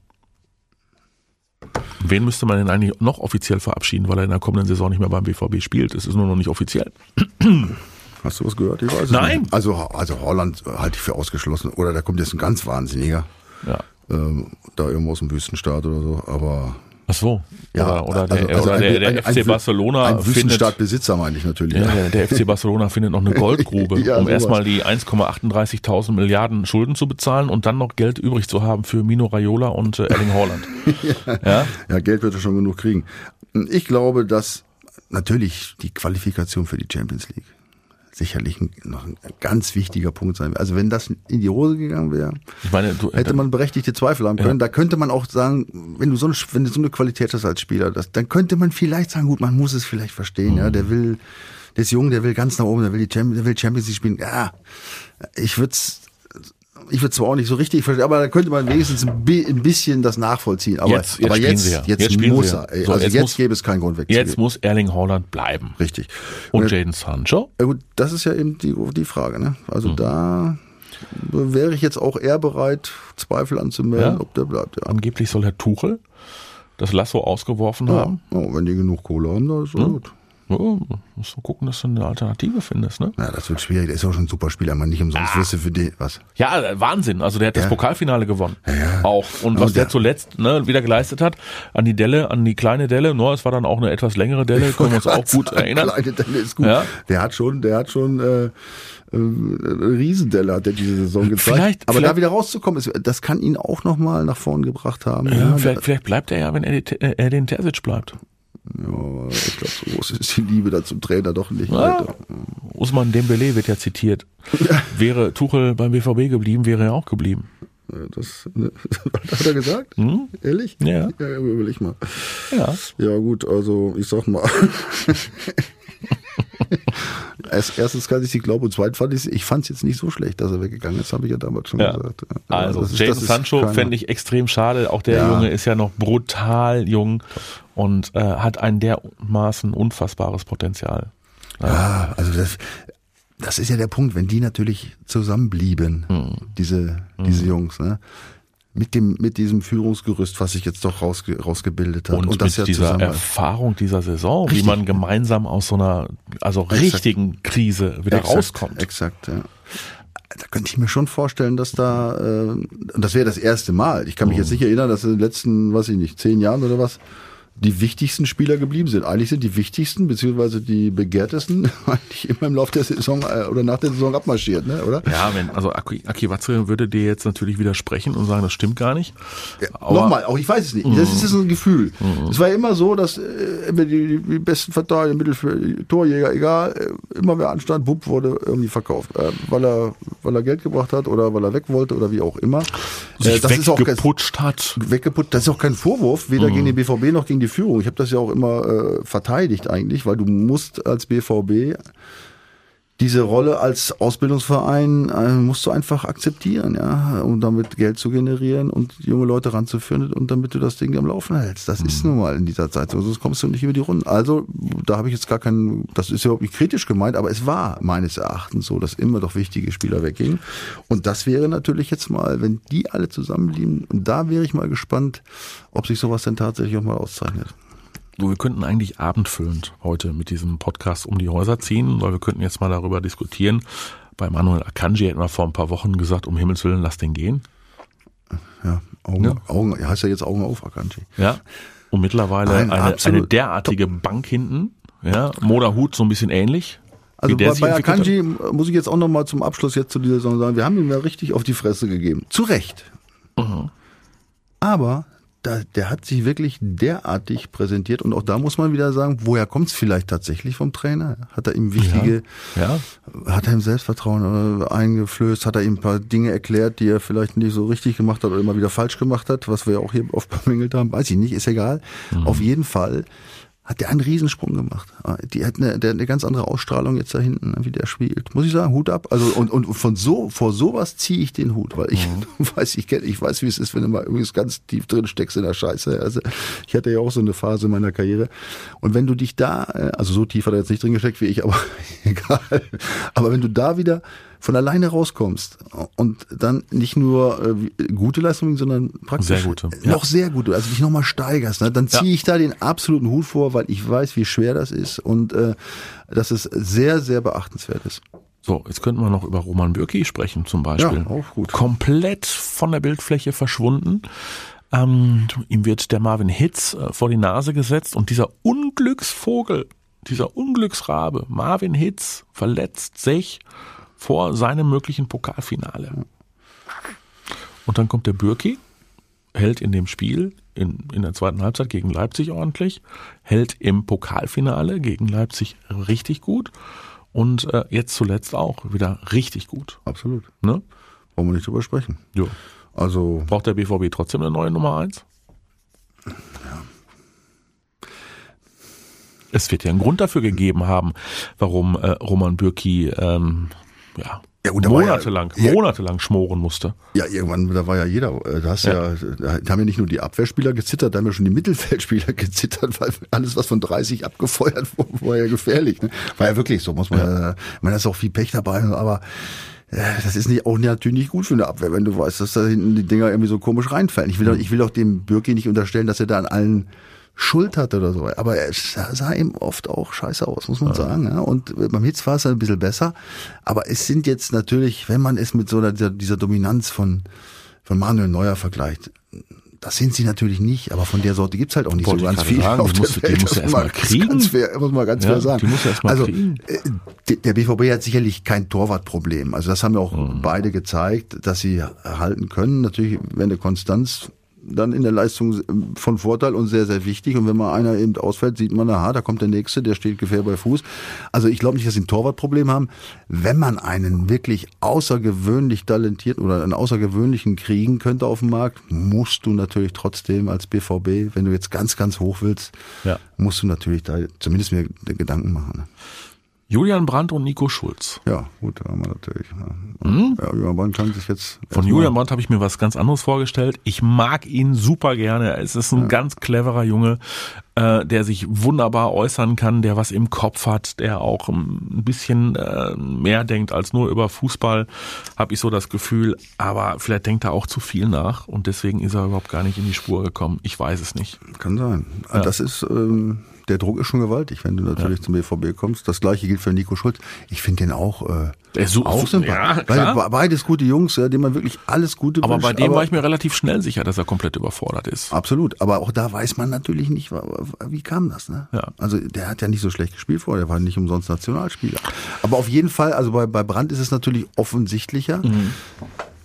[SPEAKER 2] Wen müsste man denn eigentlich noch offiziell verabschieden, weil er in der kommenden Saison nicht mehr beim BVB spielt? Es ist nur noch nicht offiziell.
[SPEAKER 3] Hast du was gehört? Ich weiß
[SPEAKER 2] Nein.
[SPEAKER 3] Nicht. Also, also Holland halte ich für ausgeschlossen. Oder da kommt jetzt ein ganz Wahnsinniger.
[SPEAKER 2] Ja.
[SPEAKER 3] Ähm, da irgendwo aus dem Wüstenstaat oder so, aber
[SPEAKER 2] Ach so.
[SPEAKER 3] ja,
[SPEAKER 2] oder oder der,
[SPEAKER 3] also
[SPEAKER 2] oder der, der
[SPEAKER 3] ein-
[SPEAKER 2] FC
[SPEAKER 3] ein-
[SPEAKER 2] Barcelona
[SPEAKER 3] ein
[SPEAKER 2] findet,
[SPEAKER 3] Wüstenstaatbesitzer meine ich natürlich.
[SPEAKER 2] ja,
[SPEAKER 3] Ja.
[SPEAKER 2] der, der FC Barcelona findet noch eine Goldgrube,
[SPEAKER 3] Ja,
[SPEAKER 2] um
[SPEAKER 3] sowas.
[SPEAKER 2] erstmal die 1,38.000 Milliarden Schulden zu bezahlen und dann noch Geld übrig zu haben für Mino Raiola und äh, Erling Haaland. ja.
[SPEAKER 3] Ja, Geld wird er schon genug kriegen. Ich glaube, dass natürlich die Qualifikation für die Champions League sicherlich ein, noch ein ganz wichtiger Punkt sein. Also wenn das in die Hose gegangen wäre,
[SPEAKER 2] meine, du,
[SPEAKER 3] hätte man berechtigte Zweifel haben können. Da könnte man auch sagen, wenn du so eine, wenn du so eine Qualität hast als Spieler, das, dann könnte man vielleicht sagen, gut, man muss es vielleicht verstehen. Ja, der will, der ist jung, der will ganz nach oben, der will die Champions, der will Champions League spielen. Ja, ich würde ich würde zwar auch nicht so richtig verstehen, aber da könnte man wenigstens ein, bi ein bisschen das nachvollziehen. Aber
[SPEAKER 2] Jetzt- jetzt
[SPEAKER 3] aber jetzt,
[SPEAKER 2] ja.
[SPEAKER 3] jetzt,
[SPEAKER 2] Jetzt
[SPEAKER 3] muss
[SPEAKER 2] ja.
[SPEAKER 3] er. Ey.
[SPEAKER 2] So,
[SPEAKER 3] also
[SPEAKER 2] jetzt muss-
[SPEAKER 3] gäbe es keinen Grund wegzugehen.
[SPEAKER 2] jetzt muss Erling Haaland bleiben.
[SPEAKER 3] Richtig.
[SPEAKER 2] Und
[SPEAKER 3] Und
[SPEAKER 2] Jaden Sancho?
[SPEAKER 3] ja gut, das ist ja eben die, die Frage. Ne? Also
[SPEAKER 2] Mhm.
[SPEAKER 3] da wäre ich jetzt auch eher bereit, Zweifel anzumelden,
[SPEAKER 2] Ja.
[SPEAKER 3] ob der bleibt. Ja.
[SPEAKER 2] Angeblich soll Herr Tuchel das Lasso ausgeworfen haben.
[SPEAKER 3] Oh, wenn die genug Kohle haben, dann ist das gut.
[SPEAKER 2] Ja, musst du gucken, dass du eine Alternative findest, ne?
[SPEAKER 3] Ja, das wird schwierig. Der ist auch schon ein super Spieler. Man nicht
[SPEAKER 2] Ah.
[SPEAKER 3] umsonst wirst du für die, was?
[SPEAKER 2] Ja, Wahnsinn. Also der hat das
[SPEAKER 3] Ja.
[SPEAKER 2] Pokalfinale gewonnen.
[SPEAKER 3] ja.
[SPEAKER 2] Auch. Und was der
[SPEAKER 3] der-
[SPEAKER 2] zuletzt ne, wieder geleistet hat, an die Delle, an die kleine Delle, no, es war dann auch eine etwas längere Delle, können wir uns auch gut erinnern.
[SPEAKER 3] Kleine Delle ist gut.
[SPEAKER 2] Ja.
[SPEAKER 3] Der hat schon, der hat schon äh, äh, eine Riesendelle hat der diese Saison gezeigt.
[SPEAKER 2] Vielleicht-
[SPEAKER 3] Aber
[SPEAKER 2] vielleicht-
[SPEAKER 3] da wieder rauszukommen, ist, das kann ihn auch noch mal nach vorn gebracht haben.
[SPEAKER 2] Ja, vielleicht, vielleicht bleibt er ja, wenn er, äh, er den Terzic bleibt.
[SPEAKER 3] Ja, ich glaube, so groß ist die Liebe da zum Trainer doch nicht.
[SPEAKER 2] Ja. Usman Dembele wird ja zitiert. Wäre Tuchel beim BVB geblieben, wäre er auch geblieben.
[SPEAKER 3] Ja, Das ne, hat er gesagt?
[SPEAKER 2] Hm?
[SPEAKER 3] Ehrlich?
[SPEAKER 2] Ja.
[SPEAKER 3] ja. Überleg mal.
[SPEAKER 2] Ja.
[SPEAKER 3] Ja gut, also ich sag mal. Erst, erstens kann ich sie glauben und zweitens fand ich ich fand es jetzt nicht so schlecht, dass er weggegangen ist, habe ich ja damals schon
[SPEAKER 2] Ja.
[SPEAKER 3] gesagt. Ja,
[SPEAKER 2] Also,
[SPEAKER 3] ist- das ist
[SPEAKER 2] Sancho fände ich extrem schade. Auch der
[SPEAKER 3] Ja.
[SPEAKER 2] Junge ist ja noch brutal jung und äh, hat ein dermaßen unfassbares Potenzial.
[SPEAKER 3] Ja, also das, das ist ja der Punkt, wenn die natürlich zusammenblieben,
[SPEAKER 2] Hm.
[SPEAKER 3] diese, diese Jungs, ne? Mit dem, mit diesem Führungsgerüst, was sich jetzt doch rausge, rausgebildet hat.
[SPEAKER 2] Und,
[SPEAKER 3] Und, das
[SPEAKER 2] mit
[SPEAKER 3] ja
[SPEAKER 2] dieser. Erfahrung dieser Saison, wie
[SPEAKER 3] Richtig.
[SPEAKER 2] man gemeinsam aus so einer also
[SPEAKER 3] Richtig.
[SPEAKER 2] richtigen Krise wieder
[SPEAKER 3] Exakt,
[SPEAKER 2] rauskommt.
[SPEAKER 3] Exakt, ja. Da könnte ich mir schon vorstellen, dass da, äh, und das wäre das erste Mal. Ich kann mich jetzt
[SPEAKER 2] Mhm.
[SPEAKER 3] nicht erinnern, dass in den letzten, weiß ich nicht, zehn Jahren oder was, die wichtigsten Spieler geblieben sind. Eigentlich sind die wichtigsten, beziehungsweise die begehrtesten, eigentlich immer im Laufe der Saison äh, oder nach der Saison abmarschiert, ne, oder?
[SPEAKER 2] Ja, wenn, also Aki, Aki Watzke würde dir jetzt natürlich widersprechen und sagen, das stimmt gar nicht. Aber-
[SPEAKER 3] Nochmal, auch ich weiß es nicht. Das ist so ein Gefühl. Es war ja immer so, dass äh, immer die, die besten Verteidiger, Mittelfeld, Torjäger, egal, äh, immer wer anstand, Bub wurde irgendwie verkauft. Äh, weil er, weil er Geld gebracht hat oder weil er weg wollte oder wie auch immer.
[SPEAKER 2] Sich
[SPEAKER 3] Äh, das ist auch kein,
[SPEAKER 2] weggeputscht hat.
[SPEAKER 3] weggeputzt. Das ist auch kein Vorwurf, weder
[SPEAKER 2] Mhm.
[SPEAKER 3] gegen den BVB noch gegen die Führung. Ich habe das ja auch immer äh, verteidigt eigentlich, weil du musst als BVB diese Rolle als Ausbildungsverein äh, musst du einfach akzeptieren, ja, um damit Geld zu generieren und junge Leute ranzuführen und damit du das Ding am Laufen hältst. Das ist nun mal in dieser Zeit so, sonst kommst du nicht über die Runden. Also da habe ich jetzt gar keinen, das ist ja überhaupt nicht kritisch gemeint, aber es war meines Erachtens so, dass immer doch wichtige Spieler weggingen. Und das wäre natürlich jetzt mal, wenn die alle zusammenblieben, und da wäre ich mal gespannt, ob sich sowas denn tatsächlich auch mal auszeichnet.
[SPEAKER 2] Du, wir könnten eigentlich abendfüllend heute mit diesem Podcast um die Häuser ziehen, weil wir könnten jetzt mal darüber diskutieren. Bei Manuel Akanji hätten wir vor ein paar Wochen gesagt, um Himmels Willen, lass den gehen.
[SPEAKER 3] Ja, Augen,
[SPEAKER 2] Ja.
[SPEAKER 3] Augen, heißt ja jetzt Augen auf, Akanji.
[SPEAKER 2] Ja. Und mittlerweile
[SPEAKER 3] Nein,
[SPEAKER 2] eine, eine derartige Bank hinten. Ja. Moda Hut so ein bisschen ähnlich.
[SPEAKER 3] Also bei, bei
[SPEAKER 2] hat.
[SPEAKER 3] Akanji muss ich jetzt auch noch mal zum Abschluss jetzt zu dieser Saison sagen, wir haben ihm ja richtig auf die Fresse gegeben. Zu Recht.
[SPEAKER 2] Mhm.
[SPEAKER 3] Aber da, der hat sich wirklich derartig präsentiert und auch da muss man wieder sagen, woher kommt es vielleicht tatsächlich vom Trainer? Hat er ihm wichtige,
[SPEAKER 2] Ja.
[SPEAKER 3] hat er ihm Selbstvertrauen äh, eingeflößt, hat er ihm ein paar Dinge erklärt, die er vielleicht nicht so richtig gemacht hat oder immer wieder falsch gemacht hat, was wir auch hier oft bemängelt haben, weiß ich nicht, ist egal.
[SPEAKER 2] Mhm.
[SPEAKER 3] Auf jeden Fall hat der einen Riesensprung gemacht. Die hat eine, der, eine ganz andere Ausstrahlung jetzt da hinten, ne, wie der spielt. Muss ich sagen, Hut ab. Also und, und von so vor sowas ziehe ich den Hut, weil ich
[SPEAKER 2] Mhm.
[SPEAKER 3] weiß, ich kenn, ich weiß, wie es ist, wenn du mal übrigens ganz tief drin steckst in der Scheiße. Also ich hatte ja auch so eine Phase in meiner Karriere. Und wenn du dich da, äh, also so tief hat er jetzt nicht drin gesteckt wie ich, aber egal. Aber wenn du da wieder von alleine rauskommst und dann nicht nur äh, gute Leistungen, sondern praktisch
[SPEAKER 2] Sehr gute,
[SPEAKER 3] äh, noch sehr gute, also dich nochmal steigerst, ne, dann ziehe
[SPEAKER 2] Ja.
[SPEAKER 3] ich da den absoluten Hut vor, weil ich weiß, wie schwer das ist und äh, dass es sehr, sehr beachtenswert ist.
[SPEAKER 2] So, jetzt könnten wir noch über Roman Bürki sprechen zum Beispiel.
[SPEAKER 3] Ja, auch gut.
[SPEAKER 2] Komplett von der Bildfläche verschwunden. Ähm, ihm wird der Marvin Hitz äh, vor die Nase gesetzt und dieser Unglücksvogel, dieser Unglücksrabe, Marvin Hitz, verletzt sich vor seinem möglichen Pokalfinale. Und dann kommt der Bürki, hält in dem Spiel in, in der zweiten Halbzeit gegen Leipzig ordentlich, hält im Pokalfinale gegen Leipzig richtig gut und äh, jetzt zuletzt auch wieder richtig gut.
[SPEAKER 3] Absolut.
[SPEAKER 2] Ne?
[SPEAKER 3] Wollen wir nicht drüber sprechen.
[SPEAKER 2] Ja.
[SPEAKER 3] Also,
[SPEAKER 2] Braucht der BVB trotzdem eine neue Nummer eins? Es wird ja einen Grund dafür gegeben haben, warum äh, Roman Bürki ähm, ja,
[SPEAKER 3] Ja, gut, ja-
[SPEAKER 2] monatelang,
[SPEAKER 3] ja-
[SPEAKER 2] monatelang schmoren musste.
[SPEAKER 3] ja, irgendwann, da war ja jeder, äh, da hast ja, da haben ja nicht nur die Abwehrspieler gezittert, da haben ja schon die Mittelfeldspieler gezittert, weil alles, was von 30 abgefeuert wurde, war ja gefährlich. Ne? War ja wirklich so, muss man, ja. da ist auch viel Pech dabei, aber äh, das ist nicht, auch natürlich nicht gut für eine Abwehr, wenn du weißt, dass da hinten die Dinger irgendwie so komisch reinfallen. Ich will, doch, ich will doch dem Bürki nicht unterstellen, dass er da an allen Schuld hatte oder so. Aber er sah eben oft auch scheiße aus, muss man sagen. Ja. Und beim Hitz war es ein bisschen besser. Aber es sind jetzt natürlich, wenn man es mit so dieser, dieser Dominanz von, von Manuel Neuer vergleicht, das sind sie natürlich nicht, aber von der Sorte gibt's halt auch nicht
[SPEAKER 2] Wollte
[SPEAKER 3] so ganz
[SPEAKER 2] gerade
[SPEAKER 3] viel
[SPEAKER 2] sagen,
[SPEAKER 3] auf
[SPEAKER 2] die
[SPEAKER 3] der
[SPEAKER 2] musst du- die
[SPEAKER 3] Welt.
[SPEAKER 2] musst
[SPEAKER 3] Das muss
[SPEAKER 2] kriegen.
[SPEAKER 3] Ganz fair, muss man ganz
[SPEAKER 2] Ja,
[SPEAKER 3] fair sagen. also,
[SPEAKER 2] kriegen.
[SPEAKER 3] äh, der- der BVB hat sicherlich kein Torwartproblem. Also das haben ja auch
[SPEAKER 2] Mhm.
[SPEAKER 3] beide gezeigt, dass sie halten können. Natürlich, wenn eine Konstanz dann in der Leistung von Vorteil und sehr, sehr wichtig. Und wenn mal einer eben ausfällt, sieht man, aha, da kommt der Nächste, der steht gefähr bei Fuß. Also ich glaube nicht, dass sie ein Torwartproblem haben. Wenn man einen wirklich außergewöhnlich talentierten oder einen außergewöhnlichen kriegen könnte auf dem Markt, musst du natürlich trotzdem als BVB, wenn du jetzt ganz, ganz hoch willst,
[SPEAKER 2] Ja.
[SPEAKER 3] musst du natürlich da zumindest mir Gedanken machen.
[SPEAKER 2] Julian Brandt und Nico Schulz.
[SPEAKER 3] Ja, gut, da haben wir natürlich. Ja, ja Julian Brandt kann sich jetzt.
[SPEAKER 2] Von Julian Brandt habe ich mir was ganz anderes vorgestellt. Ich mag ihn super gerne. Es ist ein ganz cleverer Junge, äh, der sich wunderbar äußern kann, der was im Kopf hat, der auch ein bisschen äh, mehr denkt als nur über Fußball, habe ich so das Gefühl. Aber vielleicht denkt er auch zu viel nach und deswegen ist er überhaupt gar nicht in die Spur gekommen. Ich weiß es nicht.
[SPEAKER 3] Kann sein. Das ist, ähm, der Druck ist schon gewaltig, wenn du natürlich zum BVB kommst. Das gleiche gilt für Nico Schulz. Ich finde den auch, äh,
[SPEAKER 2] Der ist so-
[SPEAKER 3] auch sympathisch.
[SPEAKER 2] ja,
[SPEAKER 3] Weil
[SPEAKER 2] klar.
[SPEAKER 3] be- beides gute Jungs, ja, denen man wirklich alles Gute
[SPEAKER 2] Aber
[SPEAKER 3] wünscht.
[SPEAKER 2] bei dem war ich mir relativ schnell sicher, dass er komplett überfordert ist.
[SPEAKER 3] Absolut, aber auch da weiß man natürlich nicht, wie kam das, ne?
[SPEAKER 2] Ja.
[SPEAKER 3] Also der hat ja nicht so schlecht gespielt vorher, der war nicht umsonst Nationalspieler. Aber auf jeden Fall, also bei, bei Brandt ist es natürlich offensichtlicher,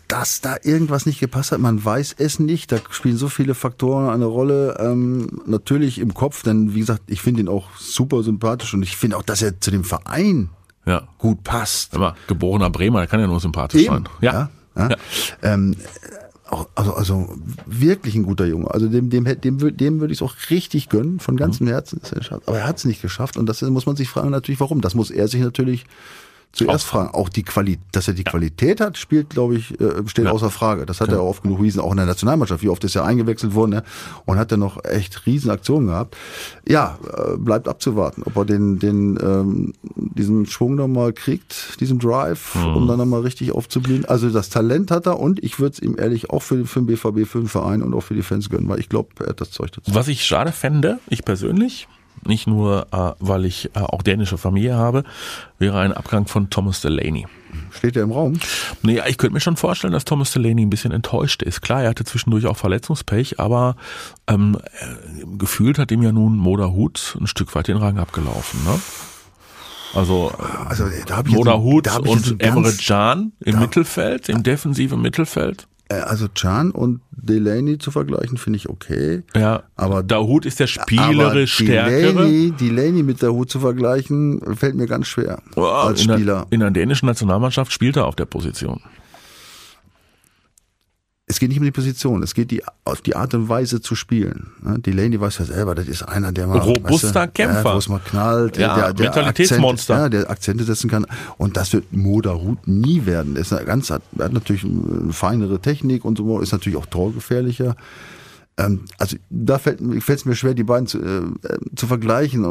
[SPEAKER 3] dass da irgendwas nicht gepasst hat. Man weiß es nicht, da spielen so viele Faktoren eine Rolle. Ähm, natürlich im Kopf, denn wie gesagt, ich finde ihn auch super sympathisch und ich finde auch, dass er zu dem Verein
[SPEAKER 2] Ja.
[SPEAKER 3] gut passt.
[SPEAKER 2] Aber geborener Bremer, der kann ja nur sympathisch sein.
[SPEAKER 3] Ja. ja. Ähm, auch- also, also wirklich ein guter Junge. Also dem, dem, dem, dem würde ich es auch richtig gönnen, von ganzem
[SPEAKER 2] Mhm.
[SPEAKER 3] Herzen. er. Aber er hat es nicht geschafft und das muss man sich fragen natürlich, warum. Das muss er sich natürlich zuerst
[SPEAKER 2] Auch-
[SPEAKER 3] fragen. Auch die Qualität, dass er die Qualität hat, spielt, glaube ich, äh, steht
[SPEAKER 2] Ja.
[SPEAKER 3] außer Frage. Das hat er auch oft genug bewiesen, auch in der Nationalmannschaft. Wie oft ist er eingewechselt worden ne? und hat er noch echt riesen Aktionen gehabt. Ja, äh, bleibt abzuwarten, ob er den, den, ähm, diesen Schwung noch mal kriegt, diesen Drive,
[SPEAKER 2] Mhm.
[SPEAKER 3] um dann noch mal richtig aufzublühen. Also das Talent hat er und ich würde es ihm ehrlich auch für, für den BVB, für den Verein und auch für die Fans gönnen, weil ich glaube, er hat das Zeug dazu.
[SPEAKER 2] Was ich schade fände, ich persönlich, nicht nur, äh, weil ich äh, auch dänische Familie habe, wäre ein Abgang von Thomas Delaney.
[SPEAKER 3] Steht er im Raum?
[SPEAKER 2] Nee, ich könnte mir schon vorstellen, dass Thomas Delaney ein bisschen enttäuscht ist. Klar, er hatte zwischendurch auch Verletzungspech, aber ähm, äh, gefühlt hat ihm ja nun Moda Hut ein Stück weit den Rang abgelaufen. Ne? Also
[SPEAKER 3] Also da
[SPEAKER 2] Moda Hut und Emre Can im Mittelfeld, im defensiven Mittelfeld.
[SPEAKER 3] Äh, Also Can und Delaney zu vergleichen, finde ich okay.
[SPEAKER 2] Ja,
[SPEAKER 3] Aber-
[SPEAKER 2] Dahut ist der spielerisch stärkere.
[SPEAKER 3] Delaney, Delaney mit der Hut zu vergleichen, fällt mir ganz schwer.
[SPEAKER 2] Ja,
[SPEAKER 3] als
[SPEAKER 2] in
[SPEAKER 3] Spieler.
[SPEAKER 2] Der, in der dänischen Nationalmannschaft spielt er auf der Position.
[SPEAKER 3] Es geht nicht um die Position, es geht die, auf die Art und Weise zu spielen. Ne? Delaney weiß ja selber, das ist einer, der mal
[SPEAKER 2] Robuster
[SPEAKER 3] weißt du,
[SPEAKER 2] Kämpfer.
[SPEAKER 3] Wo es mal knallt,
[SPEAKER 2] Ja,
[SPEAKER 3] der, der
[SPEAKER 2] Mentalitätsmonster.
[SPEAKER 3] Akzente, ja, der Akzente setzen kann. Und das wird Moda Hut nie werden. Er ist eine ganz, hat, hat natürlich eine feinere Technik und so, ist natürlich auch torgefährlicher. Ähm, also da fällt es mir schwer, die beiden zu, äh, zu vergleichen.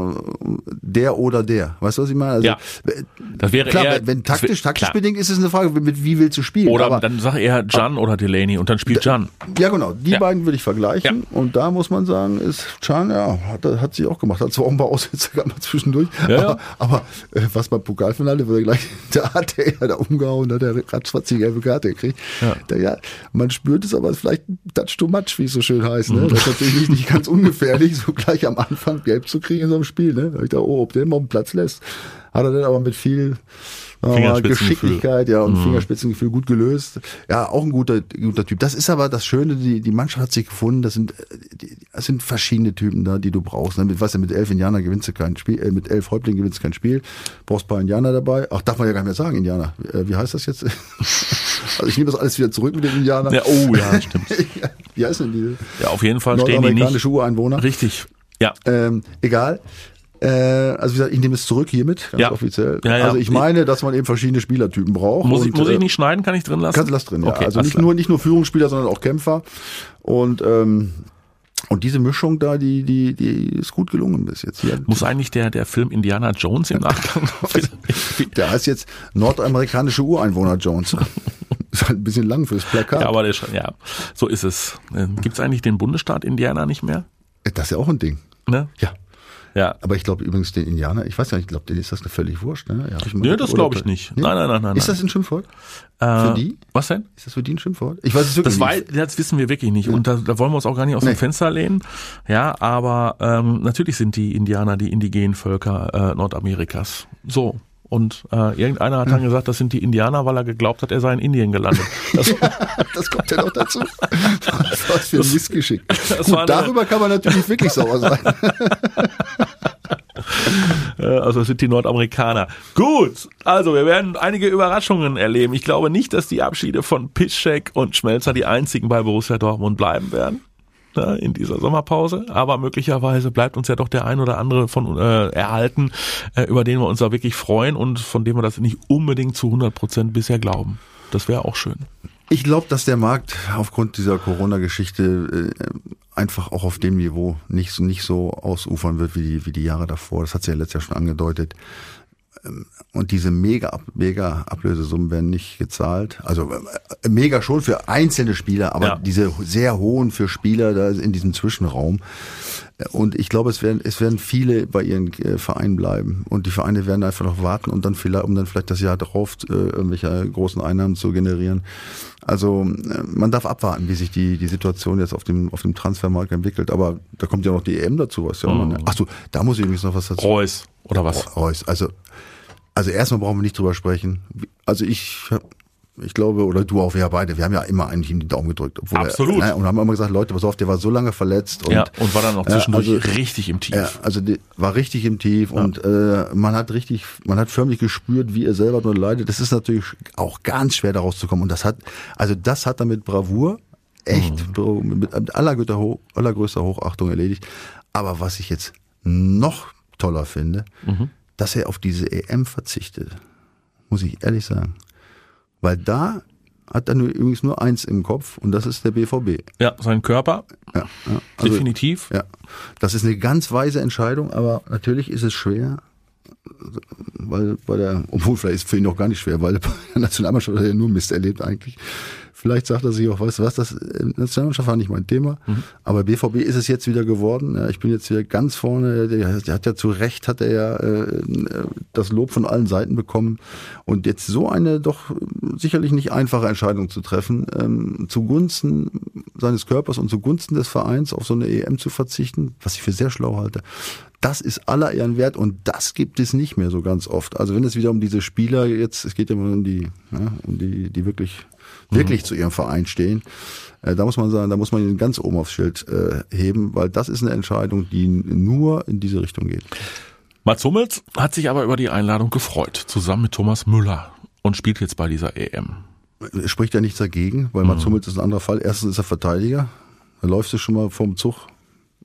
[SPEAKER 3] Der oder der. Weißt du, was ich meine? Also,
[SPEAKER 2] Ja. Das wäre
[SPEAKER 3] klar,
[SPEAKER 2] eher-
[SPEAKER 3] wenn,
[SPEAKER 2] wär-
[SPEAKER 3] taktisch, taktisch
[SPEAKER 2] klar.
[SPEAKER 3] bedingt ist es eine Frage, mit wie willst du spielen?
[SPEAKER 2] Oder
[SPEAKER 3] Aber,
[SPEAKER 2] dann sag eher Jan oder Delaney und dann spielt Jan.
[SPEAKER 3] ja, genau. Die
[SPEAKER 2] Ja.
[SPEAKER 3] beiden würde ich vergleichen. Und da muss man sagen, ist Chan, ja, hat, hat sie auch gemacht. Hat zwar auch ein paar Aussätze gehabt mal zwischendurch.
[SPEAKER 2] Ja, ja.
[SPEAKER 3] aber, aber äh, was beim Pokalfinale, er gleich, da hat er ja da umgehauen, da hat er ratzfatz die gelbe Karte gekriegt.
[SPEAKER 2] Ja.
[SPEAKER 3] Da, ja, man spürt es aber vielleicht touch too much, wie es so schön heißt.
[SPEAKER 2] Mhm.
[SPEAKER 3] Ne? Das ist natürlich nicht, ganz ungefährlich, so gleich am Anfang gelb zu kriegen in so einem Spiel. Ne? Da hab ich da, oh, ob der mal den Platz lässt. Hat er dann aber mit viel. Geschicklichkeit ja, und Fingerspitzengefühl gut gelöst. Ja, auch ein guter, guter Typ. Das ist aber das Schöne, die, die Mannschaft hat sich gefunden. Das sind, die, das sind verschiedene Typen da, die du brauchst. Ne? Mit, weißt du, mit elf Indianer gewinnst du kein Spiel, äh, mit elf Häuptlingen gewinnst du kein Spiel. Brauchst ein paar Indianer dabei. Ach, darf man ja gar nicht mehr sagen, Indianer. Äh, wie heißt das jetzt? also ich nehme das alles wieder zurück mit den Indianern.
[SPEAKER 2] Ja, oh ja, stimmt.
[SPEAKER 3] wie heißen denn diese?
[SPEAKER 2] Ja, auf jeden Fall stehen die nicht.
[SPEAKER 3] Ureinwohner.
[SPEAKER 2] Richtig. Ja.
[SPEAKER 3] Ähm, egal. Äh, also wie gesagt, ich nehme es zurück hiermit, ganz
[SPEAKER 2] Ja.
[SPEAKER 3] offiziell.
[SPEAKER 2] Ja, ja.
[SPEAKER 3] Also ich meine, dass man eben verschiedene Spielertypen braucht.
[SPEAKER 2] Muss ich,
[SPEAKER 3] Und,
[SPEAKER 2] muss
[SPEAKER 3] äh,
[SPEAKER 2] ich nicht schneiden? Kann ich drin lassen?
[SPEAKER 3] Kannst du das drin, ja.
[SPEAKER 2] Okay,
[SPEAKER 3] also nicht
[SPEAKER 2] klar.
[SPEAKER 3] nur, nicht nur Führungsspieler, sondern auch Kämpfer. Und, ähm, und diese Mischung da, die, die, die ist gut gelungen bis jetzt.
[SPEAKER 2] Muss eigentlich der, der Film Indiana Jones im Nachgang
[SPEAKER 3] Der heißt jetzt nordamerikanische Ureinwohner Jones. ist halt ein bisschen lang fürs Plakat.
[SPEAKER 2] Ja, aber der, schon- ja, so ist es. Gibt es eigentlich den Bundesstaat Indiana nicht mehr?
[SPEAKER 3] das ist ja auch ein Ding.
[SPEAKER 2] Ne?
[SPEAKER 3] Ja.
[SPEAKER 2] Ja.
[SPEAKER 3] Aber ich glaube übrigens den Indianer, ich weiß ja nicht, ich glaube, denen ist das eine völlig wurscht. Ne? Ja,
[SPEAKER 2] Nee, das glaube ich nicht. Nein, nein, nein, nein,
[SPEAKER 3] Ist das ein Schimpfwort?
[SPEAKER 2] Äh,
[SPEAKER 3] Für die?
[SPEAKER 2] Was denn?
[SPEAKER 3] Ist das für die ein Schimpfwort? Ich weiß es wirklich
[SPEAKER 2] Das,
[SPEAKER 3] nicht.
[SPEAKER 2] das wissen wir wirklich nicht. Und da, da wollen wir uns auch gar nicht aus
[SPEAKER 3] Nee.
[SPEAKER 2] dem Fenster lehnen. Ja, aber ähm, natürlich sind die Indianer die indigenen Völker äh, Nordamerikas. So. Und äh, irgendeiner hat dann gesagt, das sind die Indianer, weil er geglaubt hat, er sei in Indien gelandet. Das,
[SPEAKER 3] Das kommt ja noch dazu. Was für ein Missgeschick.
[SPEAKER 2] das war
[SPEAKER 3] Gut, darüber kann man natürlich wirklich sauer sein.
[SPEAKER 2] äh, also das sind die Nordamerikaner. Gut, also wir werden einige Überraschungen erleben. Ich glaube nicht, dass die Abschiede von Piszczek und Schmelzer die einzigen bei Borussia Dortmund bleiben werden ne, in dieser Sommerpause. Aber möglicherweise bleibt uns ja doch der ein oder andere von äh, erhalten, äh, über den wir uns da wirklich freuen und von dem wir das nicht unbedingt zu 100 Prozent bisher glauben. Das wäre auch schön.
[SPEAKER 3] Ich glaube, dass der Markt aufgrund dieser Corona-Geschichte äh, einfach auch auf dem Niveau nicht, so- nicht so ausufern wird wie die, wie die Jahre davor. Das hat sie ja letztes Jahr schon angedeutet. Ähm, Und diese mega, mega Ablösesummen werden nicht gezahlt. Also äh, mega schon für einzelne Spieler, aber
[SPEAKER 2] Ja.
[SPEAKER 3] diese sehr hohen für Spieler da in diesem Zwischenraum. Und ich glaube, es werden, es werden viele bei ihren äh, Vereinen bleiben. Und die Vereine werden einfach noch warten und dann vielleicht, um dann vielleicht das Jahr darauf äh, irgendwelche großen Einnahmen zu generieren. Also äh, man darf abwarten, wie sich die, die Situation jetzt auf dem, auf dem Transfermarkt entwickelt. Aber da kommt ja noch die EM dazu, was ja auch noch. Ne? Ach so, da muss ich übrigens noch was dazu.
[SPEAKER 2] Reus oder was?
[SPEAKER 3] Reus. Also, also erstmal brauchen wir nicht drüber sprechen. Also ich, ich glaube, oder du auch, wir ja beide, wir haben ja immer eigentlich ihm die Daumen gedrückt. Obwohl
[SPEAKER 2] Absolut.
[SPEAKER 3] Er, ne, und haben immer gesagt, Leute, pass auf, der war so lange verletzt. Und,
[SPEAKER 2] ja, und war dann auch
[SPEAKER 3] Ja,
[SPEAKER 2] zwischendurch
[SPEAKER 3] also-
[SPEAKER 2] richtig im Tief.
[SPEAKER 3] ja, also die, war richtig im Tief und äh, man hat richtig, man hat förmlich gespürt, wie er selber nur leidet. Das ist natürlich auch ganz schwer daraus zu kommen. Und das hat, also das hat er mit Bravour echt
[SPEAKER 2] Mhm.
[SPEAKER 3] mit, allergrößter, Ho- allergrößter Hochachtung erledigt. Aber was ich jetzt noch toller finde,
[SPEAKER 2] Mhm.
[SPEAKER 3] Dass er auf diese EM verzichtet. Muss ich ehrlich sagen. Weil da hat er nur, übrigens nur eins im Kopf und das ist der BVB.
[SPEAKER 2] Ja, sein Körper,
[SPEAKER 3] Ja, ja. Also,
[SPEAKER 2] definitiv.
[SPEAKER 3] ja, das ist eine ganz weise Entscheidung, aber natürlich ist es schwer, weil bei der, obwohl vielleicht ist es für ihn auch gar nicht schwer, weil bei der Nationalmannschaft hat er ja nur Mist erlebt eigentlich. Vielleicht sagt er sich auch, weißt du was, das äh, Nationalmannschaft war nicht mein Thema, aber BVB ist es jetzt wieder geworden. Ja, ich bin jetzt wieder ganz vorne. Der, der hat ja zu Recht hat er ja äh, das Lob von allen Seiten bekommen und jetzt so eine doch sicherlich nicht einfache Entscheidung zu treffen, ähm, zugunsten seines Körpers und zugunsten des Vereins auf so eine EM zu verzichten, was ich für sehr schlau halte. Das ist aller Ehren wert und das gibt es nicht mehr so ganz oft. Also wenn es wieder um diese Spieler jetzt, es geht ja immer um die, ja, um die, die wirklich, wirklich zu ihrem Verein stehen, äh, da muss man sagen, da muss man ihn ganz oben aufs Schild äh, heben, weil das ist eine Entscheidung, die nur in diese Richtung geht.
[SPEAKER 2] Mats Hummels hat sich aber über die Einladung gefreut, zusammen mit Thomas Müller und spielt jetzt bei dieser EM.
[SPEAKER 3] Spricht ja nichts dagegen, weil Mats Hummels ist ein anderer Fall. Erstens ist er Verteidiger, da läufst du schon mal vom Zug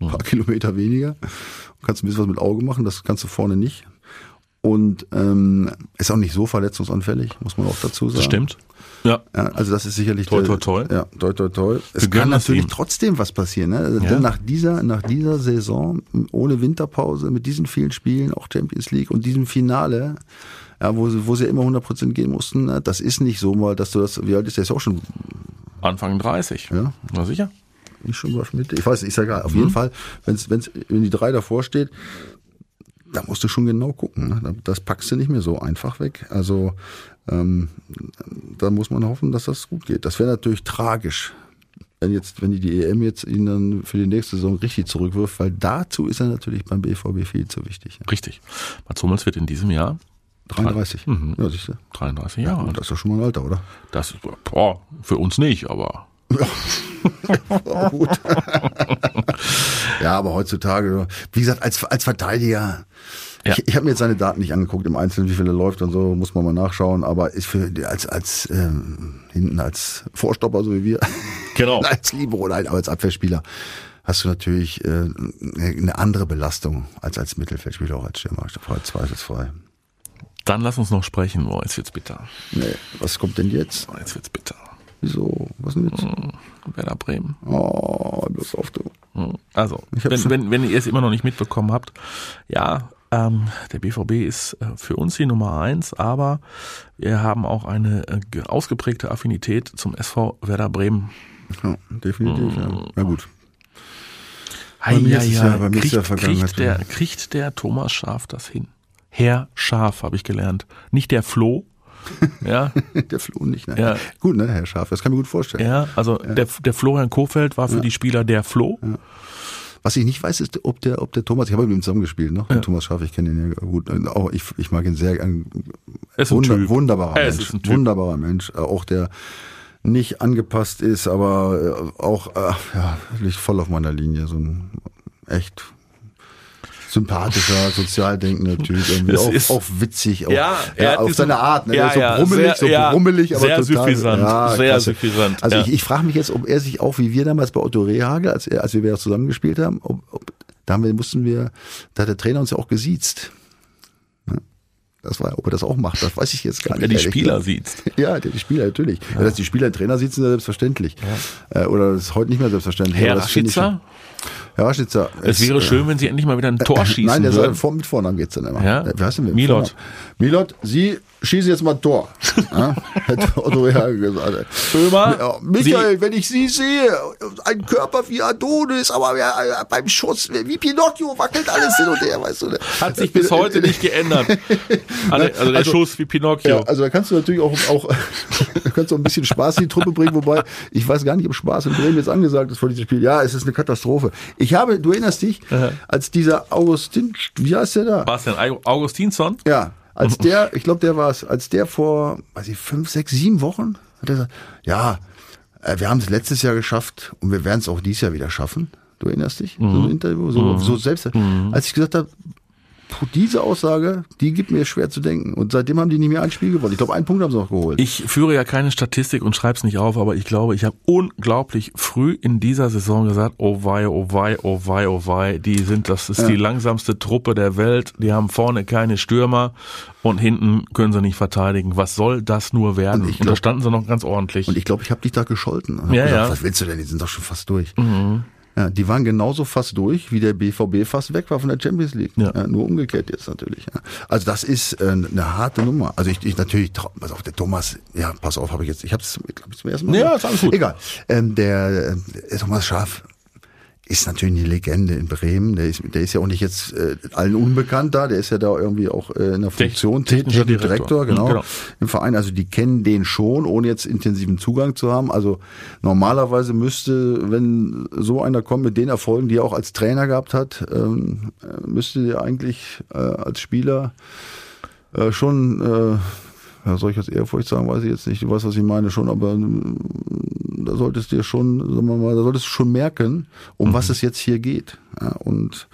[SPEAKER 3] ein paar Kilometer weniger und kannst ein bisschen was mit Auge machen, das kannst du vorne nicht. Und ähm, ist auch nicht so verletzungsanfällig, muss man auch dazu sagen.
[SPEAKER 2] Das stimmt. Ja.
[SPEAKER 3] Ja, also das ist sicherlich
[SPEAKER 2] Toi, toi, toi.
[SPEAKER 3] Ja, toi, toi, toi. Es
[SPEAKER 2] Wir
[SPEAKER 3] kann natürlich
[SPEAKER 2] ihm.
[SPEAKER 3] trotzdem was passieren. Ne? Also
[SPEAKER 2] Ja.
[SPEAKER 3] Nach dieser, nach dieser Saison ohne Winterpause mit diesen vielen Spielen, auch Champions League und diesem Finale, ja, wo, sie- wo sie immer 100% gehen mussten, ne? das ist nicht so mal, dass du das, wie alt ist der, ist auch schon
[SPEAKER 2] Anfang 30.
[SPEAKER 3] Ja.
[SPEAKER 2] Na sicher.
[SPEAKER 3] nicht schon was mit. Ich weiß, nicht, ist ja egal.
[SPEAKER 2] Mhm.
[SPEAKER 3] Auf jeden Fall, wenn's, wenn's, wenn die drei davor steht, da musst du schon genau gucken. Ne? Da- Das packst du nicht mehr so einfach weg. Also ähm, da muss man hoffen, dass das gut geht. Das wäre natürlich tragisch, wenn jetzt, wenn die die EM jetzt ihn dann für die nächste Saison richtig zurückwirft, weil dazu ist er natürlich beim BVB viel zu wichtig.
[SPEAKER 2] Richtig. Mats Hummels wird in diesem Jahr
[SPEAKER 3] 33.
[SPEAKER 2] Mhm.
[SPEAKER 3] Ja, siehst du.
[SPEAKER 2] 33 Jahre
[SPEAKER 3] Und
[SPEAKER 2] alt.
[SPEAKER 3] das ist doch schon mal ein Alter, oder?
[SPEAKER 2] Das ist, boah, für uns nicht, aber
[SPEAKER 3] Ja, aber heutzutage, wie gesagt, als, als Verteidiger,
[SPEAKER 2] Ja.
[SPEAKER 3] ich, ich habe mir jetzt seine Daten nicht angeguckt im Einzelnen, wie viel er läuft und so, muss man mal nachschauen, aber ist für als als ähm, hinten als Vorstopper, so wie wir,
[SPEAKER 2] Genau.
[SPEAKER 3] als Libero, nein, aber als Abwehrspieler hast du natürlich äh, eine andere Belastung als als Mittelfeldspieler, auch als Stürmer, zweifelsfrei.
[SPEAKER 2] dann lass uns noch sprechen. Oh, jetzt wird's bitter.
[SPEAKER 3] Nee, was kommt denn jetzt?
[SPEAKER 2] Oh, jetzt wird's bitter.
[SPEAKER 3] Wieso? Was denn jetzt?
[SPEAKER 2] Werder Bremen.
[SPEAKER 3] Oh, bloß auf du.
[SPEAKER 2] Hm. Also, wenn, wenn, wenn ihr es immer noch nicht mitbekommen habt, ja, ähm, der BVB ist äh, für uns die Nummer eins, aber wir haben auch eine äh, ge- ausgeprägte Affinität zum SV Werder Bremen.
[SPEAKER 3] Ja, definitiv, ja. Na gut.
[SPEAKER 2] Hei,
[SPEAKER 3] mir ist ja- bei mir ist
[SPEAKER 2] kriegt,
[SPEAKER 3] ja Vergangenheit
[SPEAKER 2] kriegt, der, kriegt der Thomas Schaf das hin? Herr Schaf, habe ich gelernt. Nicht der Flo. Ja,
[SPEAKER 3] Der Flo nicht, ne?
[SPEAKER 2] Ja.
[SPEAKER 3] Gut, ne, Herr Schaf, das kann ich mir gut vorstellen.
[SPEAKER 2] ja, also Der, der Florian Kofeld war für die Spieler der Flo.
[SPEAKER 3] Was ich nicht weiß, ist, ob der, ob der Thomas, ich habe mit ihm zusammengespielt, ne? Thomas Schaf, ich kenne ihn ja gut. Auch ich, ich mag ihn sehr. Ein
[SPEAKER 2] ist ein
[SPEAKER 3] wunder,
[SPEAKER 2] Typ.
[SPEAKER 3] wunderbarer
[SPEAKER 2] Er ist
[SPEAKER 3] Mensch. Wunderbarer Mensch. Äh, Auch der nicht angepasst ist, aber äh, auch, äh, ja, liegt voll auf meiner Linie. So ein echt sympathischer, sozial denkender Typ. Irgendwie auch,
[SPEAKER 2] ist-
[SPEAKER 3] auch witzig. Auch,
[SPEAKER 2] Ja, hat
[SPEAKER 3] auf seine Art. Ne?
[SPEAKER 2] Ja,
[SPEAKER 3] Der so
[SPEAKER 2] ja,
[SPEAKER 3] brummelig,
[SPEAKER 2] sehr-
[SPEAKER 3] so
[SPEAKER 2] ja,
[SPEAKER 3] brummelig, aber
[SPEAKER 2] sehr
[SPEAKER 3] total.
[SPEAKER 2] suffisant,
[SPEAKER 3] Ja,
[SPEAKER 2] sehr
[SPEAKER 3] klasse.
[SPEAKER 2] suffisant,
[SPEAKER 3] Also
[SPEAKER 2] ja.
[SPEAKER 3] ich, ich frage mich jetzt, ob er sich auch wie wir damals bei Otto Rehagel, als, als wir wieder zusammengespielt haben, ob, ob, da haben wir, mussten wir, da hat der Trainer uns ja auch gesiezt. Ja. Das war, ob er das auch macht, das weiß ich jetzt gar
[SPEAKER 2] Ob
[SPEAKER 3] nicht.
[SPEAKER 2] er die Spieler sieht.
[SPEAKER 3] Ja, der die Spieler natürlich. Ja. dass die Spieler Trainer sitzen, ist ja selbstverständlich. Äh, oder das ist heute nicht mehr selbstverständlich.
[SPEAKER 2] Herr
[SPEAKER 3] aber das finde ich
[SPEAKER 2] Raschitzer,
[SPEAKER 3] schon- Herr Raschitzer.
[SPEAKER 2] es wäre schön, wenn sie endlich mal wieder ein Tor schießen
[SPEAKER 3] Nein, der soll vor, mit Vornamen geht's dann immer.
[SPEAKER 2] Ja?
[SPEAKER 3] Äh, Wie heißt denn?
[SPEAKER 2] Milot.
[SPEAKER 3] Milot, Sie schießen jetzt mal ein Tor. ja? Hätte Otto Rehagel gesagt.
[SPEAKER 2] Böhmer,
[SPEAKER 3] Michael, wenn ich Sie sehe, ein Körper wie Adonis, aber beim Schuss wie Pinocchio wackelt alles hin und her, weißt du. ne?
[SPEAKER 2] Hat sich bis heute nicht geändert. Also, also der
[SPEAKER 3] Also-
[SPEAKER 2] Schuss wie Pinocchio.
[SPEAKER 3] Ja, also da kannst du natürlich auch, auch kannst du auch ein bisschen Spaß in die Truppe bringen, wobei ich weiß gar nicht, ob Spaß in Bremen jetzt angesagt ist vor diesem Spiel. Ja, es ist eine Katastrophe. Ich habe, du erinnerst dich, als dieser Augustin, wie heißt der da?
[SPEAKER 2] War es denn Augustinsson?
[SPEAKER 3] Ja, als der, ich glaube, der war es, als der vor, weiß ich, fünf, sechs, sieben Wochen, hat er gesagt, ja, äh, wir haben es letztes Jahr geschafft und wir werden es auch dieses Jahr wieder schaffen. Du erinnerst dich? So ein Interview, so, so selbst. Als ich gesagt habe, diese Aussage, die gibt mir schwer zu denken. Und seitdem haben die nicht mehr ein Spiel gewonnen. Ich glaube, einen Punkt haben sie noch geholt.
[SPEAKER 2] Ich führe ja keine Statistik und schreibe es nicht auf, aber ich glaube, ich habe unglaublich früh in dieser Saison gesagt, oh wei, oh wei, oh wei, oh wei, die sind, das ist die langsamste Truppe der Welt, die haben vorne keine Stürmer und hinten können sie nicht verteidigen. Was soll das nur werden?
[SPEAKER 3] Und
[SPEAKER 2] Und,
[SPEAKER 3] ich
[SPEAKER 2] da
[SPEAKER 3] glaub-
[SPEAKER 2] standen sie noch ganz ordentlich.
[SPEAKER 3] Und ich glaube, ich habe dich da gescholten. Und
[SPEAKER 2] Ja,
[SPEAKER 3] gesagt,
[SPEAKER 2] ja. Mhm.
[SPEAKER 3] Was willst du denn? Die sind doch schon fast durch. Ja, die waren genauso fast durch, wie der BVB fast weg war von der Champions League.
[SPEAKER 2] Ja.
[SPEAKER 3] Ja. nur umgekehrt jetzt natürlich. Ja. Also das ist äh, eine harte Nummer. Also ich, ich natürlich, pass auf, der Thomas, ja, pass auf, habe ich jetzt, ich habe es, glaube ich, zum ersten Mal.
[SPEAKER 2] Ja, ist alles gut.
[SPEAKER 3] Egal. Ähm, der, äh, Thomas Schaaf ist natürlich eine Legende in Bremen. Der ist, der ist ja auch nicht jetzt äh, allen unbekannt da. Der ist ja da irgendwie auch äh, in der Funktion
[SPEAKER 2] technischer
[SPEAKER 3] tätig,
[SPEAKER 2] Direktor.
[SPEAKER 3] Direktor, genau,
[SPEAKER 2] Genau.
[SPEAKER 3] im Verein. Also die kennen den schon, ohne jetzt intensiven Zugang zu haben. Also normalerweise müsste, wenn so einer kommt mit den Erfolgen, die er auch als Trainer gehabt hat, ähm, äh, müsste der eigentlich äh, als Spieler äh, schon, äh, ja, soll ich jetzt Ehrfurcht sagen, weiß ich jetzt nicht, du weißt, was ich meine schon, aber da solltest du dir schon, sagen wir mal, da solltest du schon merken, um was es jetzt hier geht. Ja, und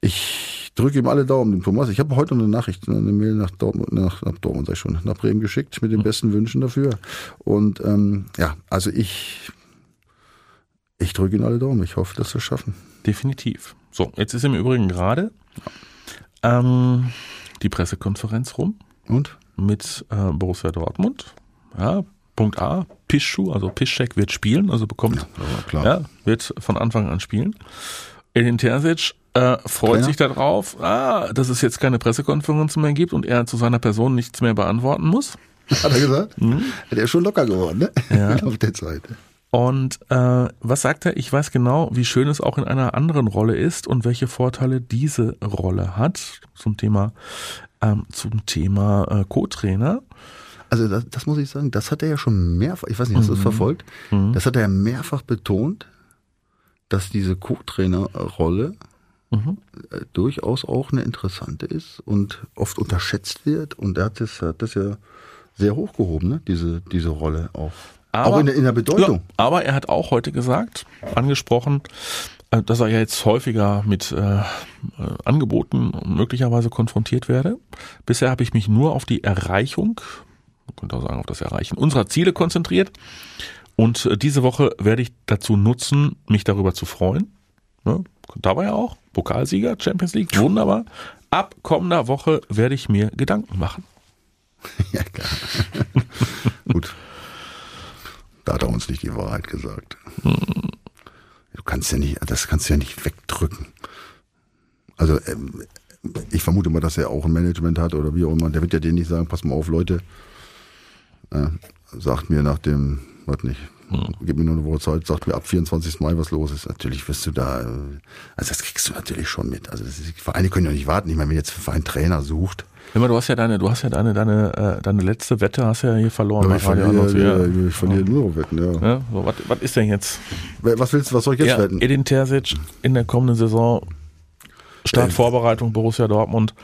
[SPEAKER 3] ich drücke ihm alle Daumen, dem Thomas. Ich habe heute eine Nachricht, eine Mail nach Dortmund, nach, nach Dortmund sag ich schon, nach Bremen geschickt mit den besten Wünschen dafür. Und ähm, ja, also ich, ich drücke ihm alle Daumen. Ich hoffe, dass wir es schaffen.
[SPEAKER 2] Definitiv. So, jetzt ist im Übrigen gerade ähm, die Pressekonferenz rum
[SPEAKER 3] Und?
[SPEAKER 2] mit äh, Borussia Dortmund. Ja, Punkt A, Pischschuh, also Piszczek wird spielen, also bekommt,
[SPEAKER 3] klar.
[SPEAKER 2] ja, wird von Anfang an spielen. Edin Terzic äh, freut
[SPEAKER 3] Trainer?
[SPEAKER 2] sich darauf, ah, dass es jetzt keine Pressekonferenz mehr gibt und er zu seiner Person nichts mehr beantworten muss.
[SPEAKER 3] Hat er gesagt? Der ist schon locker geworden, ne?
[SPEAKER 2] Mhm. Ja.
[SPEAKER 3] Auf der Seite.
[SPEAKER 2] Und äh, was sagt er? Ich weiß genau, wie schön es auch in einer anderen Rolle ist und welche Vorteile diese Rolle hat. Zum Thema, ähm, zum Thema äh, Co-Trainer.
[SPEAKER 3] Also das, das muss ich sagen, das hat er ja schon mehrfach, ich weiß nicht, hast du das verfolgt? Das hat er ja mehrfach betont, dass diese Co-Trainer-Rolle
[SPEAKER 2] Mhm.
[SPEAKER 3] äh, durchaus auch eine interessante ist und oft unterschätzt wird. Und er hat das, hat das ja sehr hochgehoben, ne? diese, diese Rolle auch. auch in der, in der Bedeutung.
[SPEAKER 2] Ja, aber er hat auch heute gesagt, angesprochen, äh, dass er ja jetzt häufiger mit äh, äh, Angeboten möglicherweise konfrontiert werde. Bisher habe ich mich nur auf die Erreichung, man könnte auch sagen auf das Erreichen unserer Ziele konzentriert. Und äh, diese Woche werde ich dazu nutzen, mich darüber zu freuen. Ne? Da war ja auch Pokalsieger, Champions League, wunderbar. Ab kommender Woche werde ich mir Gedanken machen.
[SPEAKER 3] Ja, klar. Gut. Da hat er uns nicht die Wahrheit gesagt. Du kannst ja nicht, das kannst du ja nicht wegdrücken. Also, ähm, ich vermute mal, dass er auch ein Management hat oder wie auch immer. Der wird ja denen nicht sagen, pass mal auf, Leute, äh, sagt mir nach dem, was nicht, gib mir nur eine Woche Zeit, sagt mir ab 24. Mai, was los ist. Natürlich wirst du da, äh, also das kriegst du natürlich schon mit. Also das ist, Vereine können ja nicht warten. Ich meine, wenn jetzt ein Verein Trainer sucht,
[SPEAKER 2] Immer, du hast ja deine, du hast ja deine, deine, äh, deine letzte Wette hast ja hier verloren. bei
[SPEAKER 3] ich verliere,
[SPEAKER 2] Annonceur.
[SPEAKER 3] ja, ich verliere nur Wetten, ja.
[SPEAKER 2] Ja, so, was, was ist denn jetzt?
[SPEAKER 3] Was willst du, was soll ich jetzt
[SPEAKER 2] Ja,
[SPEAKER 3] wetten?
[SPEAKER 2] Edin Terzic in der kommenden Saison, Startvorbereitung Borussia Dortmund,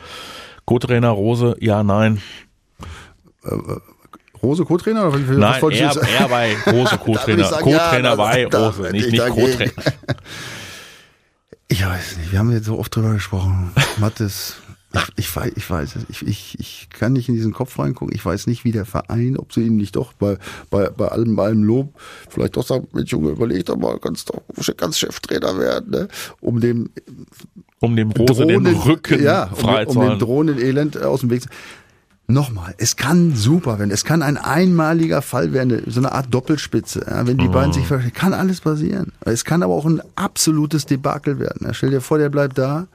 [SPEAKER 2] Co-Trainer Rose, ja, nein.
[SPEAKER 3] Rose Co-Trainer? Oder
[SPEAKER 2] Nein, er, er bei Rose Co-Trainer.
[SPEAKER 3] ja,
[SPEAKER 2] Co-Trainer
[SPEAKER 3] da-
[SPEAKER 2] bei Rose, nicht,
[SPEAKER 3] ich
[SPEAKER 2] nicht. Co-Trainer.
[SPEAKER 3] Ich weiß nicht, wir haben jetzt so oft drüber gesprochen. Mathis, ich, ich weiß, ich weiß es. Ich, ich, ich kann nicht in diesen Kopf reingucken. Ich weiß nicht, wie der Verein, ob sie ihm nicht doch bei, bei, bei allem, bei allem Lob vielleicht doch sagen, Mensch Junge, überleg doch mal, kannst doch ganz Cheftrainer werden, ne? Um dem
[SPEAKER 2] Um dem Rose den Rücken
[SPEAKER 3] ja, um, um dem
[SPEAKER 2] halten.
[SPEAKER 3] drohenden Elend aus dem Weg zu Nochmal, es kann super werden. Es kann ein einmaliger Fall werden, so eine Art Doppelspitze. Ja, wenn die
[SPEAKER 2] Mhm.
[SPEAKER 3] beiden sich verstehen, kann alles passieren. Es kann aber auch ein absolutes Debakel werden. Ja, stell dir vor, der bleibt da.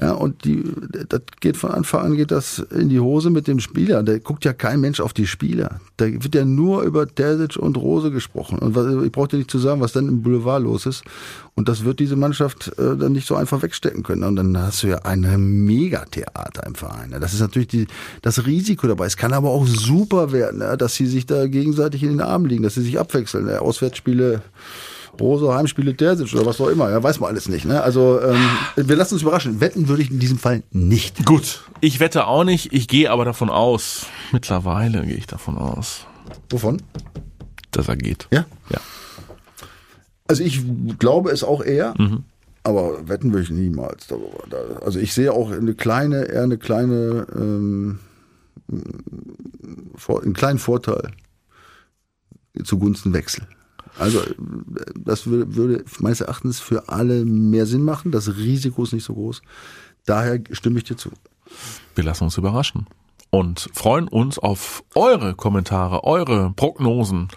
[SPEAKER 3] Ja, und die, das geht von Anfang an geht das in die Hose mit dem Spieler. Da guckt ja kein Mensch auf die Spieler. Da wird ja nur über Terzic und Rose gesprochen. Und was, ich brauche dir nicht zu sagen, was dann im Boulevard los ist. Und das wird diese Mannschaft äh, dann nicht so einfach wegstecken können. Und dann hast du ja ein Megatheater im Verein. Das ist natürlich die, das Risiko dabei. Es kann aber auch super werden, ja, dass sie sich da gegenseitig in den Armen liegen, dass sie sich abwechseln. Auswärtsspiele Rose, Heimspiele Terzic oder was auch immer. Ja, weiß man alles nicht. Ne? Also ähm, wir lassen uns überraschen. Wetten würde ich in diesem Fall nicht.
[SPEAKER 2] Gut, ich wette auch nicht, ich gehe aber davon aus, mittlerweile gehe ich davon aus,
[SPEAKER 3] Wovon?
[SPEAKER 2] dass er geht.
[SPEAKER 3] Ja.
[SPEAKER 2] Ja.
[SPEAKER 3] Also ich glaube es auch eher,
[SPEAKER 2] Mhm.
[SPEAKER 3] aber wetten würde ich niemals darüber. Da- Also ich sehe auch eine kleine, eher eine kleine, ähm, einen kleinen Vorteil zugunsten Wechsel. Also äh, das würde, würde meines Erachtens für alle mehr Sinn machen. Das Risiko ist nicht so groß. Daher stimme ich dir zu.
[SPEAKER 2] Wir lassen uns überraschen und freuen uns auf eure Kommentare, eure Prognosen.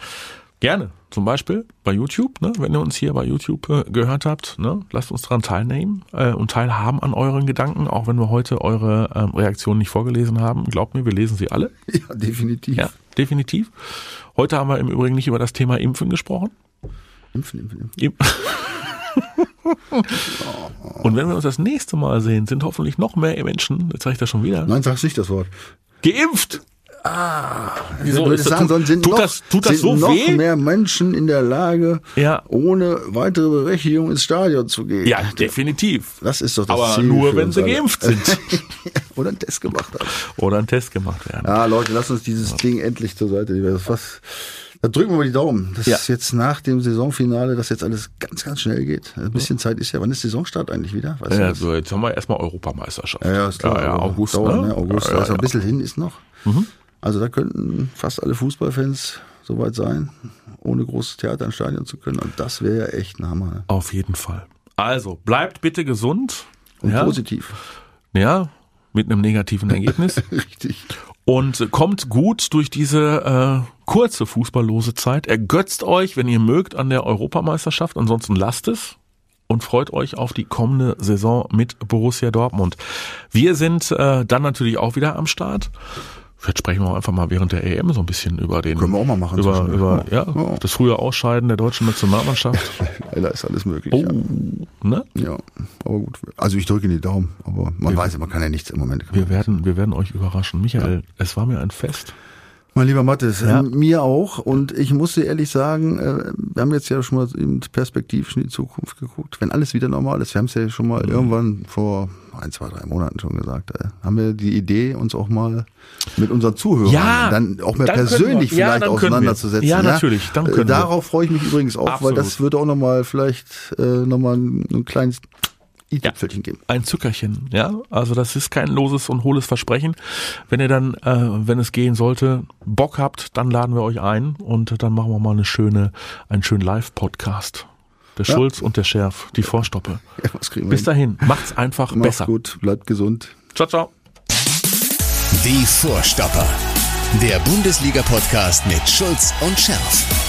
[SPEAKER 2] Gerne, zum Beispiel bei YouTube, ne, wenn ihr uns hier bei YouTube äh, gehört habt, ne, lasst uns daran teilnehmen äh, und teilhaben an euren Gedanken, auch wenn wir heute eure ähm, Reaktionen nicht vorgelesen haben. Glaubt mir, wir lesen sie alle.
[SPEAKER 3] Ja, definitiv.
[SPEAKER 2] Ja, definitiv. Heute haben wir im Übrigen nicht über das Thema Impfen gesprochen.
[SPEAKER 3] Impfen, impfen, impfen.
[SPEAKER 2] Im- Und wenn wir uns das nächste Mal sehen, sind hoffentlich noch mehr Menschen, jetzt sage ich das schon wieder,
[SPEAKER 3] Nein, sag's nicht das Wort.
[SPEAKER 2] geimpft. Wieso
[SPEAKER 3] würde
[SPEAKER 2] ist
[SPEAKER 3] ich
[SPEAKER 2] das,
[SPEAKER 3] sagen,
[SPEAKER 2] tut,
[SPEAKER 3] sind
[SPEAKER 2] tut
[SPEAKER 3] noch,
[SPEAKER 2] das, tut das so
[SPEAKER 3] noch
[SPEAKER 2] weh?
[SPEAKER 3] mehr Menschen in der Lage,
[SPEAKER 2] Ja.
[SPEAKER 3] ohne weitere Berechtigung ins Stadion zu gehen.
[SPEAKER 2] Ja, definitiv.
[SPEAKER 3] Das ist doch das
[SPEAKER 2] Aber
[SPEAKER 3] Ziel
[SPEAKER 2] nur, wenn sie
[SPEAKER 3] alle.
[SPEAKER 2] geimpft sind.
[SPEAKER 3] Oder einen Test gemacht haben.
[SPEAKER 2] Oder ein Test gemacht werden.
[SPEAKER 3] Ja, Leute, lasst uns dieses Ding endlich zur Seite. Das was, da drücken wir mal die Daumen, dass
[SPEAKER 2] Ja.
[SPEAKER 3] jetzt nach dem Saisonfinale, dass jetzt alles ganz, ganz schnell geht. Ein bisschen Zeit ist ja. Wann ist Saisonstart eigentlich wieder? Weißt
[SPEAKER 2] Ja, so, jetzt haben wir erstmal Europameisterschaft.
[SPEAKER 3] Ja, ja, ist klar.
[SPEAKER 2] Ja, ja, August,
[SPEAKER 3] dauert,
[SPEAKER 2] ne?
[SPEAKER 3] ne? August, ist ein bisschen hin, ist noch. Also da könnten fast alle Fußballfans soweit sein, ohne großes Theater ins Stadion zu können. Und das wäre ja echt ein Hammer. Ne?
[SPEAKER 2] Auf jeden Fall. Also, bleibt bitte gesund.
[SPEAKER 3] Und
[SPEAKER 2] ja,
[SPEAKER 3] positiv.
[SPEAKER 2] ja, mit einem negativen Ergebnis.
[SPEAKER 3] Richtig.
[SPEAKER 2] und kommt gut durch diese äh, kurze fußballlose Zeit. Ergötzt euch, wenn ihr mögt, an der Europameisterschaft. Ansonsten lasst es und freut euch auf die kommende Saison mit Borussia Dortmund. Wir sind äh, dann natürlich auch wieder am Start. Vielleicht sprechen wir auch einfach mal während der EM so ein bisschen über den
[SPEAKER 3] Können wir auch mal machen
[SPEAKER 2] über, über ja,
[SPEAKER 3] Ja.
[SPEAKER 2] das frühe Ausscheiden der deutschen Nationalmannschaft.
[SPEAKER 3] Leider ist alles möglich.
[SPEAKER 2] Oh,
[SPEAKER 3] Ja.
[SPEAKER 2] ne?
[SPEAKER 3] ja, aber gut. Also ich drücke die Daumen, aber man weiß ja, man kann ja nichts im Moment.
[SPEAKER 2] Wir werden, wir werden euch überraschen. Michael, es war mir ein Fest.
[SPEAKER 3] Mein lieber Mathis,
[SPEAKER 2] Ja.
[SPEAKER 3] äh, mir auch. Und ich muss dir ehrlich sagen, äh, wir haben jetzt ja schon mal eben perspektivisch in die Zukunft geguckt. Wenn alles wieder normal ist, wir haben es ja schon mal
[SPEAKER 2] Mhm.
[SPEAKER 3] irgendwann vor ein, zwei, drei Monaten schon gesagt, äh, haben wir die Idee, uns auch mal mit unseren Zuhörern
[SPEAKER 2] Ja,
[SPEAKER 3] dann auch mehr
[SPEAKER 2] dann
[SPEAKER 3] persönlich
[SPEAKER 2] wir. Ja,
[SPEAKER 3] vielleicht auseinanderzusetzen.
[SPEAKER 2] Ja, natürlich, dann
[SPEAKER 3] Äh,
[SPEAKER 2] können.
[SPEAKER 3] Darauf freue ich mich übrigens auch, weil das
[SPEAKER 2] Absolut.
[SPEAKER 3] wird auch nochmal vielleicht äh, nochmal ein, ein kleines i-Tüpfelchen geben.
[SPEAKER 2] ein Zuckerchen, ja. Also das ist kein loses und hohles Versprechen. Wenn ihr dann, äh, wenn es gehen sollte, Bock habt, dann laden wir euch ein und dann machen wir mal eine schöne, einen schönen Live-Podcast. Der
[SPEAKER 3] Ja.
[SPEAKER 2] Schulz und der Schärf, die Vorstoppe.
[SPEAKER 3] Ja, was kriegen wir
[SPEAKER 2] Bis
[SPEAKER 3] hin?
[SPEAKER 2] dahin, macht's einfach
[SPEAKER 3] Macht's
[SPEAKER 2] besser.
[SPEAKER 3] gut, bleibt gesund.
[SPEAKER 2] Ciao, ciao.
[SPEAKER 1] Die Vorstopper. Der Bundesliga-Podcast mit Schulz und Scherf.